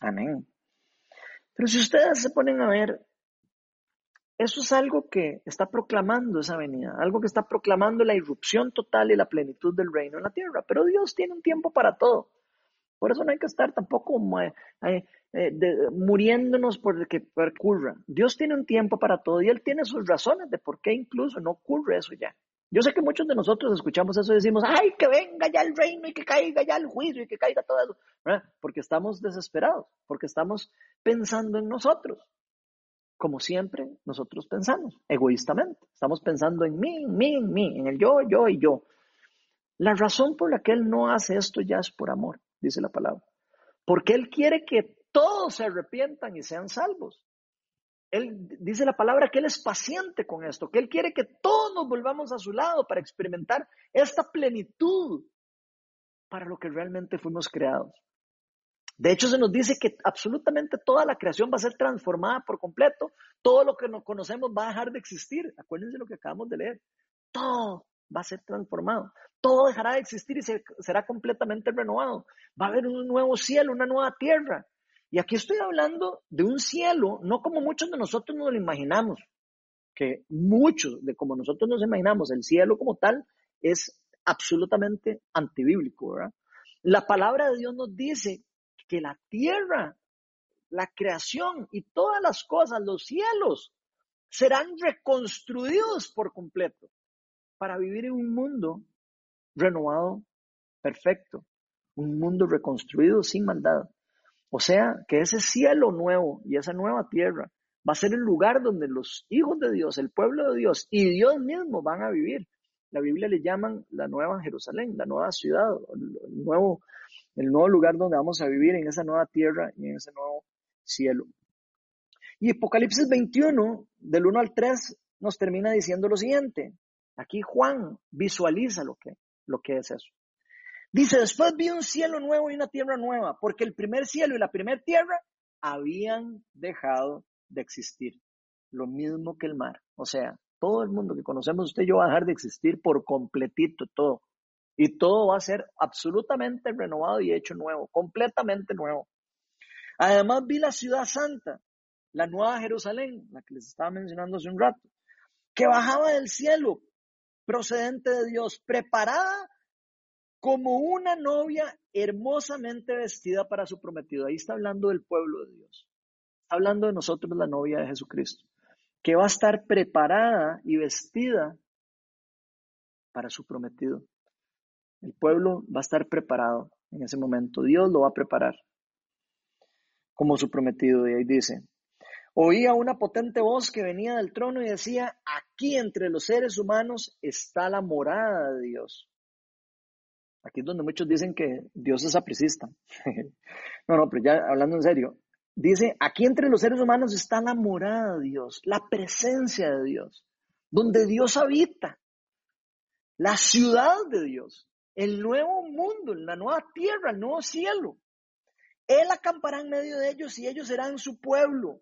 Amén. Pero si ustedes se ponen a ver eso es algo que está proclamando esa venida, algo que está proclamando la irrupción total y la plenitud del reino en la tierra. Pero Dios tiene un tiempo para todo. Por eso no hay que estar tampoco eh, eh, eh, muriéndonos por que ocurra. Dios tiene un tiempo para todo y Él tiene sus razones de por qué incluso no ocurre eso ya. Yo sé que muchos de nosotros escuchamos eso y decimos, ay, que venga ya el reino y que caiga ya el juicio y que caiga todo eso. Porque estamos desesperados, porque estamos pensando en nosotros como siempre nosotros pensamos, egoístamente. Estamos pensando en mí, en mí, en mí, en el yo, yo y yo. La razón por la que Él no hace esto ya es por amor, dice la palabra. Porque Él quiere que todos se arrepientan y sean salvos. Él dice la palabra que Él es paciente con esto, que Él quiere que todos nos volvamos a su lado para experimentar esta plenitud para lo que realmente fuimos creados. De hecho, se nos dice que absolutamente toda la creación va a ser transformada por completo. Todo lo que nos conocemos va a dejar de existir. Acuérdense lo que acabamos de leer. Todo va a ser transformado. Todo dejará de existir y será completamente renovado. Va a haber un nuevo cielo, una nueva tierra. Y aquí estoy hablando de un cielo, no como muchos de nosotros nos lo imaginamos, que muchos de como nosotros nos imaginamos, el cielo como tal es absolutamente antibíblico, ¿verdad? La palabra de Dios nos dice que la tierra, la creación y todas las cosas, los cielos, serán reconstruidos por completo para vivir en un mundo renovado, perfecto, un mundo reconstruido sin maldad. O sea, que ese cielo nuevo y esa nueva tierra va a ser el lugar donde los hijos de Dios, el pueblo de Dios y Dios mismo van a vivir. La Biblia le llaman la nueva Jerusalén, la nueva ciudad, el nuevo el nuevo lugar donde vamos a vivir en esa nueva tierra y en ese nuevo cielo. Y Apocalipsis 21, del 1 al 3, nos termina diciendo lo siguiente. Aquí Juan visualiza lo que, lo que es eso. Dice, después vi un cielo nuevo y una tierra nueva, porque el primer cielo y la primera tierra habían dejado de existir. Lo mismo que el mar. O sea, todo el mundo que conocemos usted yo va a dejar de existir por completito, todo y todo va a ser absolutamente renovado y hecho nuevo, completamente nuevo. Además vi la ciudad santa, la nueva Jerusalén, la que les estaba mencionando hace un rato, que bajaba del cielo, procedente de Dios, preparada como una novia hermosamente vestida para su prometido. Ahí está hablando del pueblo de Dios. Está hablando de nosotros, la novia de Jesucristo, que va a estar preparada y vestida para su prometido. El pueblo va a estar preparado en ese momento. Dios lo va a preparar como su prometido. Y ahí dice, oía una potente voz que venía del trono y decía, aquí entre los seres humanos está la morada de Dios. Aquí es donde muchos dicen que Dios es apricista. [LAUGHS] no, no, pero ya hablando en serio, dice, aquí entre los seres humanos está la morada de Dios, la presencia de Dios, donde Dios habita, la ciudad de Dios el nuevo mundo, la nueva tierra, el nuevo cielo. Él acampará en medio de ellos y ellos serán su pueblo.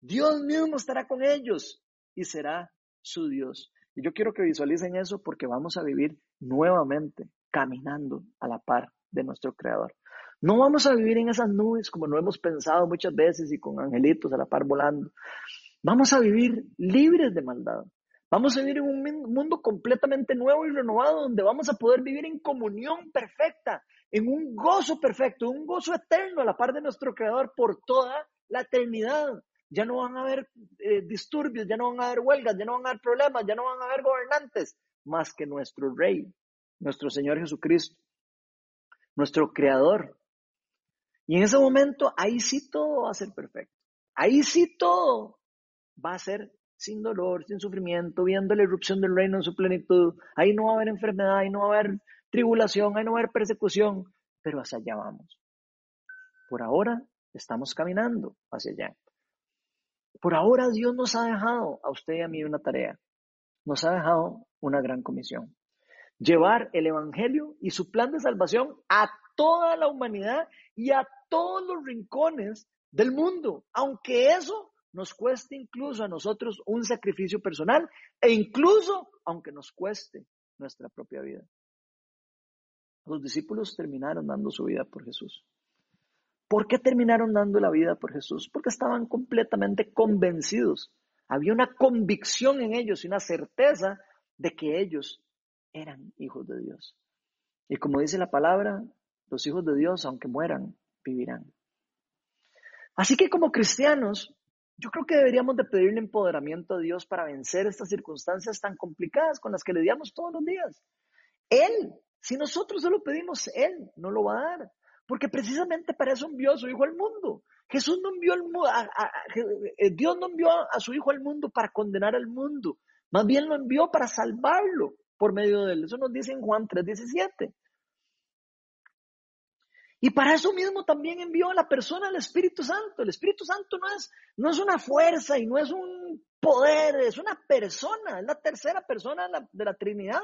Dios mismo estará con ellos y será su Dios. Y yo quiero que visualicen eso porque vamos a vivir nuevamente caminando a la par de nuestro Creador. No vamos a vivir en esas nubes como no hemos pensado muchas veces y con angelitos a la par volando. Vamos a vivir libres de maldad. Vamos a vivir en un mundo completamente nuevo y renovado donde vamos a poder vivir en comunión perfecta, en un gozo perfecto, un gozo eterno a la par de nuestro Creador por toda la eternidad. Ya no van a haber eh, disturbios, ya no van a haber huelgas, ya no van a haber problemas, ya no van a haber gobernantes, más que nuestro Rey, nuestro Señor Jesucristo, nuestro Creador. Y en ese momento, ahí sí todo va a ser perfecto. Ahí sí todo va a ser sin dolor, sin sufrimiento, viendo la irrupción del reino en su plenitud. Ahí no va a haber enfermedad, ahí no va a haber tribulación, ahí no va a haber persecución, pero hacia allá vamos. Por ahora estamos caminando hacia allá. Por ahora Dios nos ha dejado a usted y a mí una tarea. Nos ha dejado una gran comisión. Llevar el Evangelio y su plan de salvación a toda la humanidad y a todos los rincones del mundo, aunque eso nos cueste incluso a nosotros un sacrificio personal e incluso aunque nos cueste nuestra propia vida. Los discípulos terminaron dando su vida por Jesús. ¿Por qué terminaron dando la vida por Jesús? Porque estaban completamente convencidos. Había una convicción en ellos y una certeza de que ellos eran hijos de Dios. Y como dice la palabra, los hijos de Dios, aunque mueran, vivirán. Así que como cristianos, yo creo que deberíamos de pedirle empoderamiento a Dios para vencer estas circunstancias tan complicadas con las que lidiamos todos los días. Él, si nosotros se lo pedimos, Él no lo va a dar. Porque precisamente para eso envió a su Hijo al mundo. Jesús no envió al mundo, eh, Dios no envió a su Hijo al mundo para condenar al mundo. Más bien lo envió para salvarlo por medio de él. Eso nos dice en Juan 3:17. Y para eso mismo también envió a la persona al Espíritu Santo. El Espíritu Santo no es, no es una fuerza y no es un poder, es una persona, es la tercera persona de la, de la Trinidad.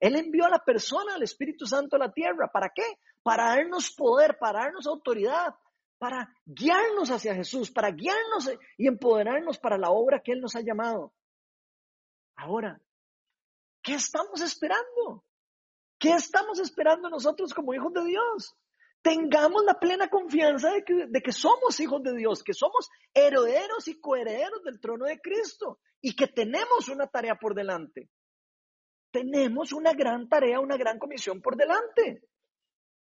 Él envió a la persona, al Espíritu Santo a la tierra. ¿Para qué? Para darnos poder, para darnos autoridad, para guiarnos hacia Jesús, para guiarnos y empoderarnos para la obra que Él nos ha llamado. Ahora, ¿qué estamos esperando? ¿Qué estamos esperando nosotros como hijos de Dios? tengamos la plena confianza de que, somos hijos de Dios, que somos herederos y coherederos del trono de Cristo y que tenemos una tarea por delante. Tenemos una gran tarea, una gran comisión por delante.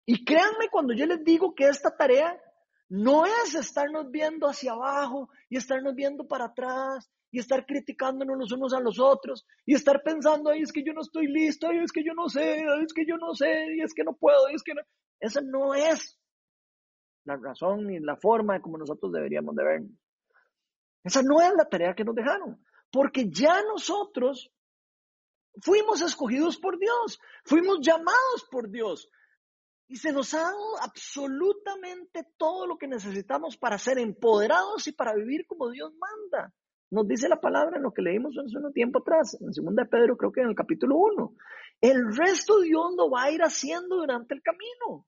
Y créanme cuando yo les digo que esta tarea no es estarnos viendo hacia abajo y estarnos viendo para atrás y estar criticándonos los unos a los otros y estar pensando, ay, es que yo no estoy listo, ay, es que yo no sé, es que yo no sé, y es que no puedo, es que no. Esa no es la razón ni la forma como nosotros deberíamos de vernos. Esa no es la tarea que nos dejaron, porque ya nosotros fuimos escogidos por Dios, fuimos llamados por Dios y se nos ha dado absolutamente todo lo que necesitamos para ser empoderados y para vivir como Dios manda. Nos dice la palabra en lo que leímos hace un tiempo atrás, en 2 de Pedro, creo que en el capítulo 1. El resto Dios lo va a ir haciendo durante el camino.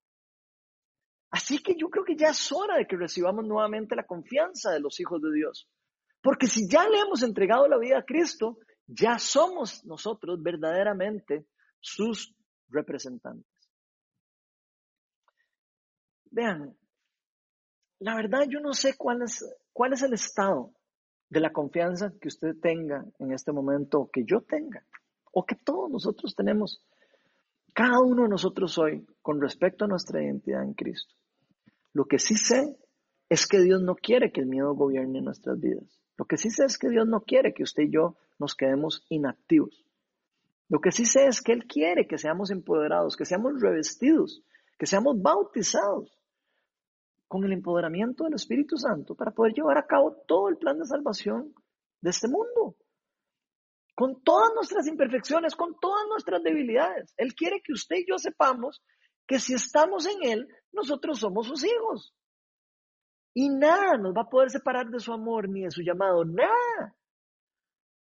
Así que yo creo que ya es hora de que recibamos nuevamente la confianza de los hijos de Dios. Porque si ya le hemos entregado la vida a Cristo, ya somos nosotros verdaderamente sus representantes. Vean, la verdad yo no sé cuál es, cuál es el estado de la confianza que usted tenga en este momento, o que yo tenga, o que todos nosotros tenemos, cada uno de nosotros hoy, con respecto a nuestra identidad en Cristo. Lo que sí sé es que Dios no quiere que el miedo gobierne nuestras vidas. Lo que sí sé es que Dios no quiere que usted y yo nos quedemos inactivos. Lo que sí sé es que Él quiere que seamos empoderados, que seamos revestidos, que seamos bautizados con el empoderamiento del Espíritu Santo para poder llevar a cabo todo el plan de salvación de este mundo. Con todas nuestras imperfecciones, con todas nuestras debilidades. Él quiere que usted y yo sepamos que si estamos en Él, nosotros somos sus hijos. Y nada nos va a poder separar de su amor ni de su llamado, nada.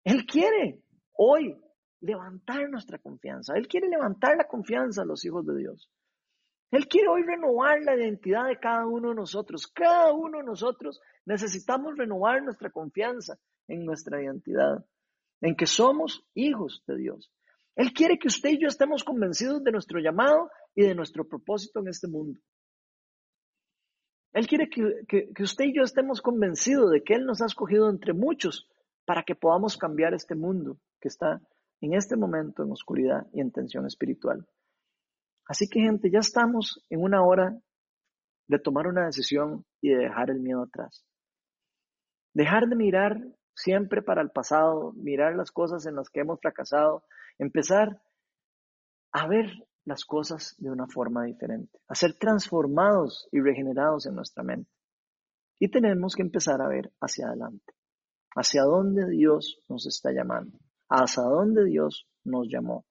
Él quiere hoy levantar nuestra confianza. Él quiere levantar la confianza a los hijos de Dios. Él quiere hoy renovar la identidad de cada uno de nosotros. Cada uno de nosotros necesitamos renovar nuestra confianza en nuestra identidad, en que somos hijos de Dios. Él quiere que usted y yo estemos convencidos de nuestro llamado y de nuestro propósito en este mundo. Él quiere que, que, usted y yo estemos convencidos de que Él nos ha escogido entre muchos para que podamos cambiar este mundo que está en este momento en oscuridad y en tensión espiritual. Así que gente, ya estamos en una hora de tomar una decisión y de dejar el miedo atrás. Dejar de mirar siempre para el pasado, mirar las cosas en las que hemos fracasado, empezar a ver las cosas de una forma diferente, a ser transformados y regenerados en nuestra mente. Y tenemos que empezar a ver hacia adelante, hacia dónde Dios nos está llamando, hacia dónde Dios nos llamó.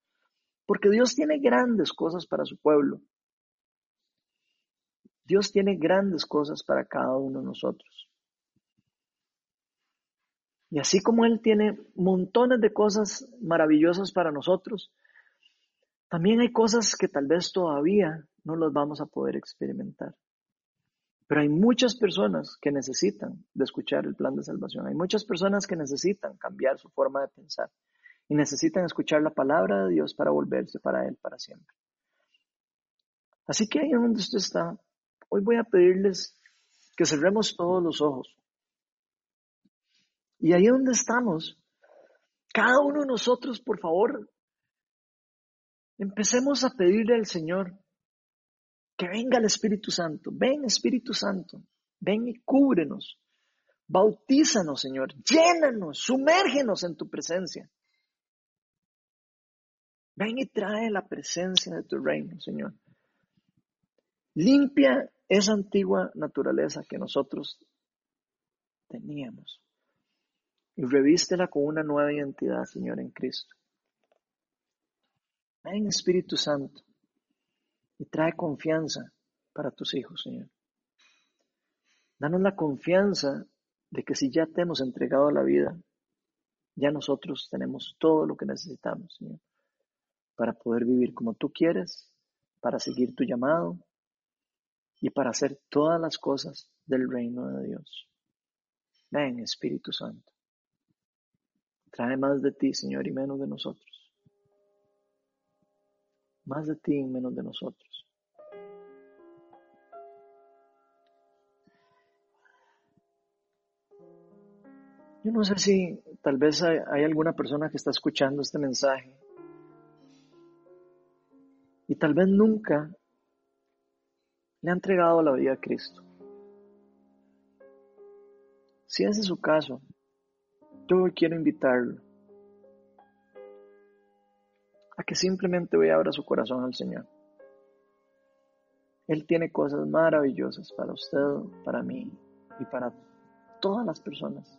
Porque Dios tiene grandes cosas para su pueblo. Dios tiene grandes cosas para cada uno de nosotros. Y así como Él tiene montones de cosas maravillosas para nosotros, también hay cosas que tal vez todavía no las vamos a poder experimentar. Pero hay muchas personas que necesitan escuchar el plan de salvación. Hay muchas personas que necesitan cambiar su forma de pensar y necesitan escuchar la palabra de Dios para volverse para Él para siempre. Así que ahí donde usted está, hoy voy a pedirles que cerremos todos los ojos. Y ahí donde estamos, cada uno de nosotros, por favor, Empecemos a pedirle al Señor que venga el Espíritu Santo. Ven Espíritu Santo, ven y cúbrenos. Bautízanos, Señor. Llénanos, sumérgenos en tu presencia. Ven y trae la presencia de tu reino, Señor. Limpia esa antigua naturaleza que nosotros teníamos y revístela con una nueva identidad, Señor, en Cristo. Ven Espíritu Santo y trae confianza para tus hijos, Señor. Danos la confianza de que si ya te hemos entregado la vida, ya nosotros tenemos todo lo que necesitamos, Señor, para poder vivir como tú quieres, para seguir tu llamado y para hacer todas las cosas del reino de Dios. Ven, Espíritu Santo. Trae más de ti, Señor, y menos de nosotros más de ti y menos de nosotros. Yo no sé si tal vez hay, alguna persona que está escuchando este mensaje y tal vez nunca le ha entregado la vida a Cristo. Si ese es su caso, yo quiero invitarlo a que simplemente voy a abrir su corazón al Señor. Él tiene cosas maravillosas para usted, para mí y para todas las personas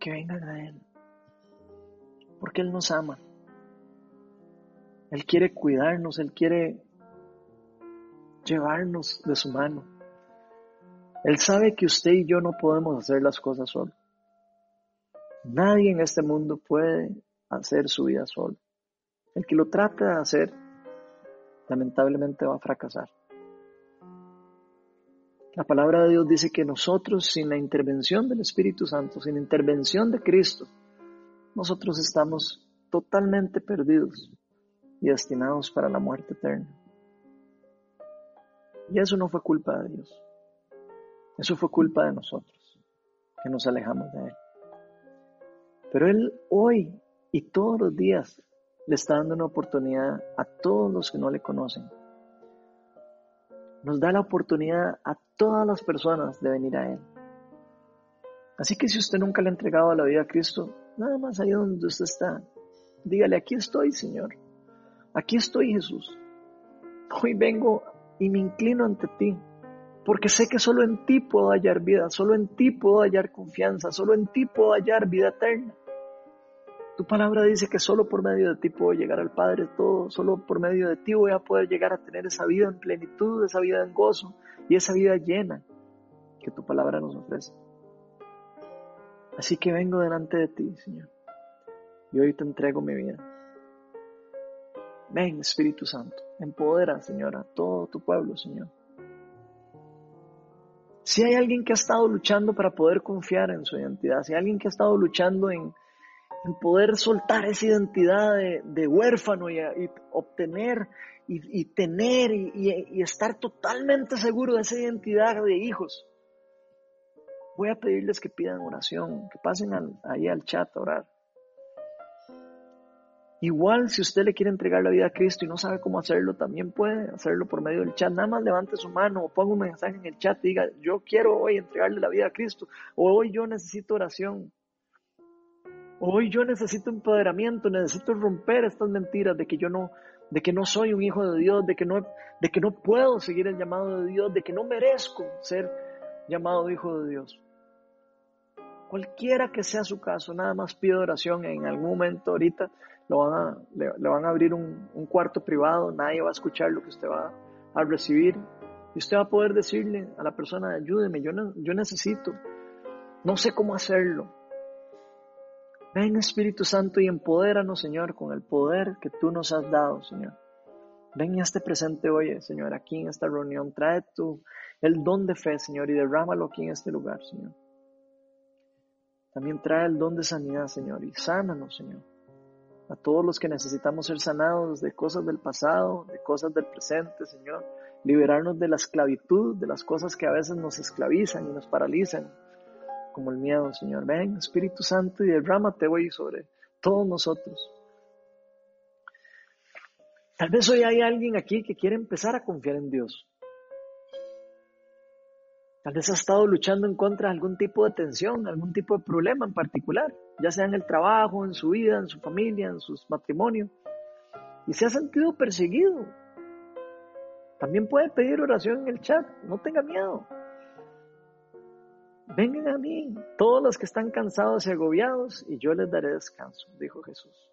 que vengan a Él. Porque Él nos ama. Él quiere cuidarnos, Él quiere llevarnos de su mano. Él sabe que usted y yo no podemos hacer las cosas solo. Nadie en este mundo puede hacer su vida solo. El que lo trate de hacer, lamentablemente va a fracasar. La palabra de Dios dice que nosotros, sin la intervención del Espíritu Santo, sin la intervención de Cristo, nosotros estamos totalmente perdidos y destinados para la muerte eterna. Y eso no fue culpa de Dios. Eso fue culpa de nosotros, que nos alejamos de Él. Pero Él hoy y todos los días le está dando una oportunidad a todos los que no le conocen. Nos da la oportunidad a todas las personas de venir a Él. Así que si usted nunca le ha entregado la vida a Cristo, nada más ahí donde usted está, dígale, aquí estoy, Señor. Aquí estoy, Jesús. Hoy vengo y me inclino ante ti, porque sé que solo en ti puedo hallar vida, solo en ti puedo hallar confianza, solo en ti puedo hallar vida eterna. Tu palabra dice que solo por medio de ti puedo llegar al Padre todo, solo por medio de ti voy a poder llegar a tener esa vida en plenitud, esa vida en gozo y esa vida llena que tu palabra nos ofrece. Así que vengo delante de ti, Señor, y hoy te entrego mi vida. Ven, Espíritu Santo, empodera, Señor, a todo tu pueblo, Señor. Si hay alguien que ha estado luchando para poder confiar en su identidad, si hay alguien que ha estado luchando en el poder soltar esa identidad de, huérfano y, obtener y, tener y, estar totalmente seguro de esa identidad de hijos. Voy a pedirles que pidan oración, que pasen ahí al chat a orar. Igual si usted le quiere entregar la vida a Cristo y no sabe cómo hacerlo, también puede hacerlo por medio del chat. Nada más levante su mano o ponga un mensaje en el chat y diga, yo quiero hoy entregarle la vida a Cristo o hoy yo necesito oración. Hoy yo necesito empoderamiento, necesito romper estas mentiras de que yo no, de que no soy un hijo de Dios, de que no, de que no puedo seguir el llamado de Dios, de que no merezco ser llamado hijo de Dios. Cualquiera que sea su caso, nada más pido oración en algún momento ahorita le, van a abrir un, cuarto privado, nadie va a escuchar lo que usted va a recibir. Y usted va a poder decirle a la persona, ayúdeme, yo, yo necesito, no sé cómo hacerlo. Ven Espíritu Santo y empodéranos, Señor, con el poder que tú nos has dado, Señor. Ven a este presente hoy, Señor, aquí en esta reunión. Trae tú el don de fe, Señor, y derrámalo aquí en este lugar, Señor. También trae el don de sanidad, Señor, y sánanos, Señor a todos los que necesitamos ser sanados de cosas del pasado, de cosas del presente, Señor. Liberarnos de la esclavitud, de las cosas que a veces nos esclavizan y nos paralizan, como el miedo, Señor. Ven, Espíritu Santo, y derrámate hoy sobre todos nosotros. Tal vez hoy hay alguien aquí que quiere empezar a confiar en Dios. Tal vez ha estado luchando en contra de algún tipo de tensión, algún tipo de problema en particular, ya sea en el trabajo, en su vida, en su familia, en sus matrimonios, y se ha sentido perseguido. También puede pedir oración en el chat, no tenga miedo. Vengan a mí, todos los que están cansados y agobiados, y yo les daré descanso, dijo Jesús.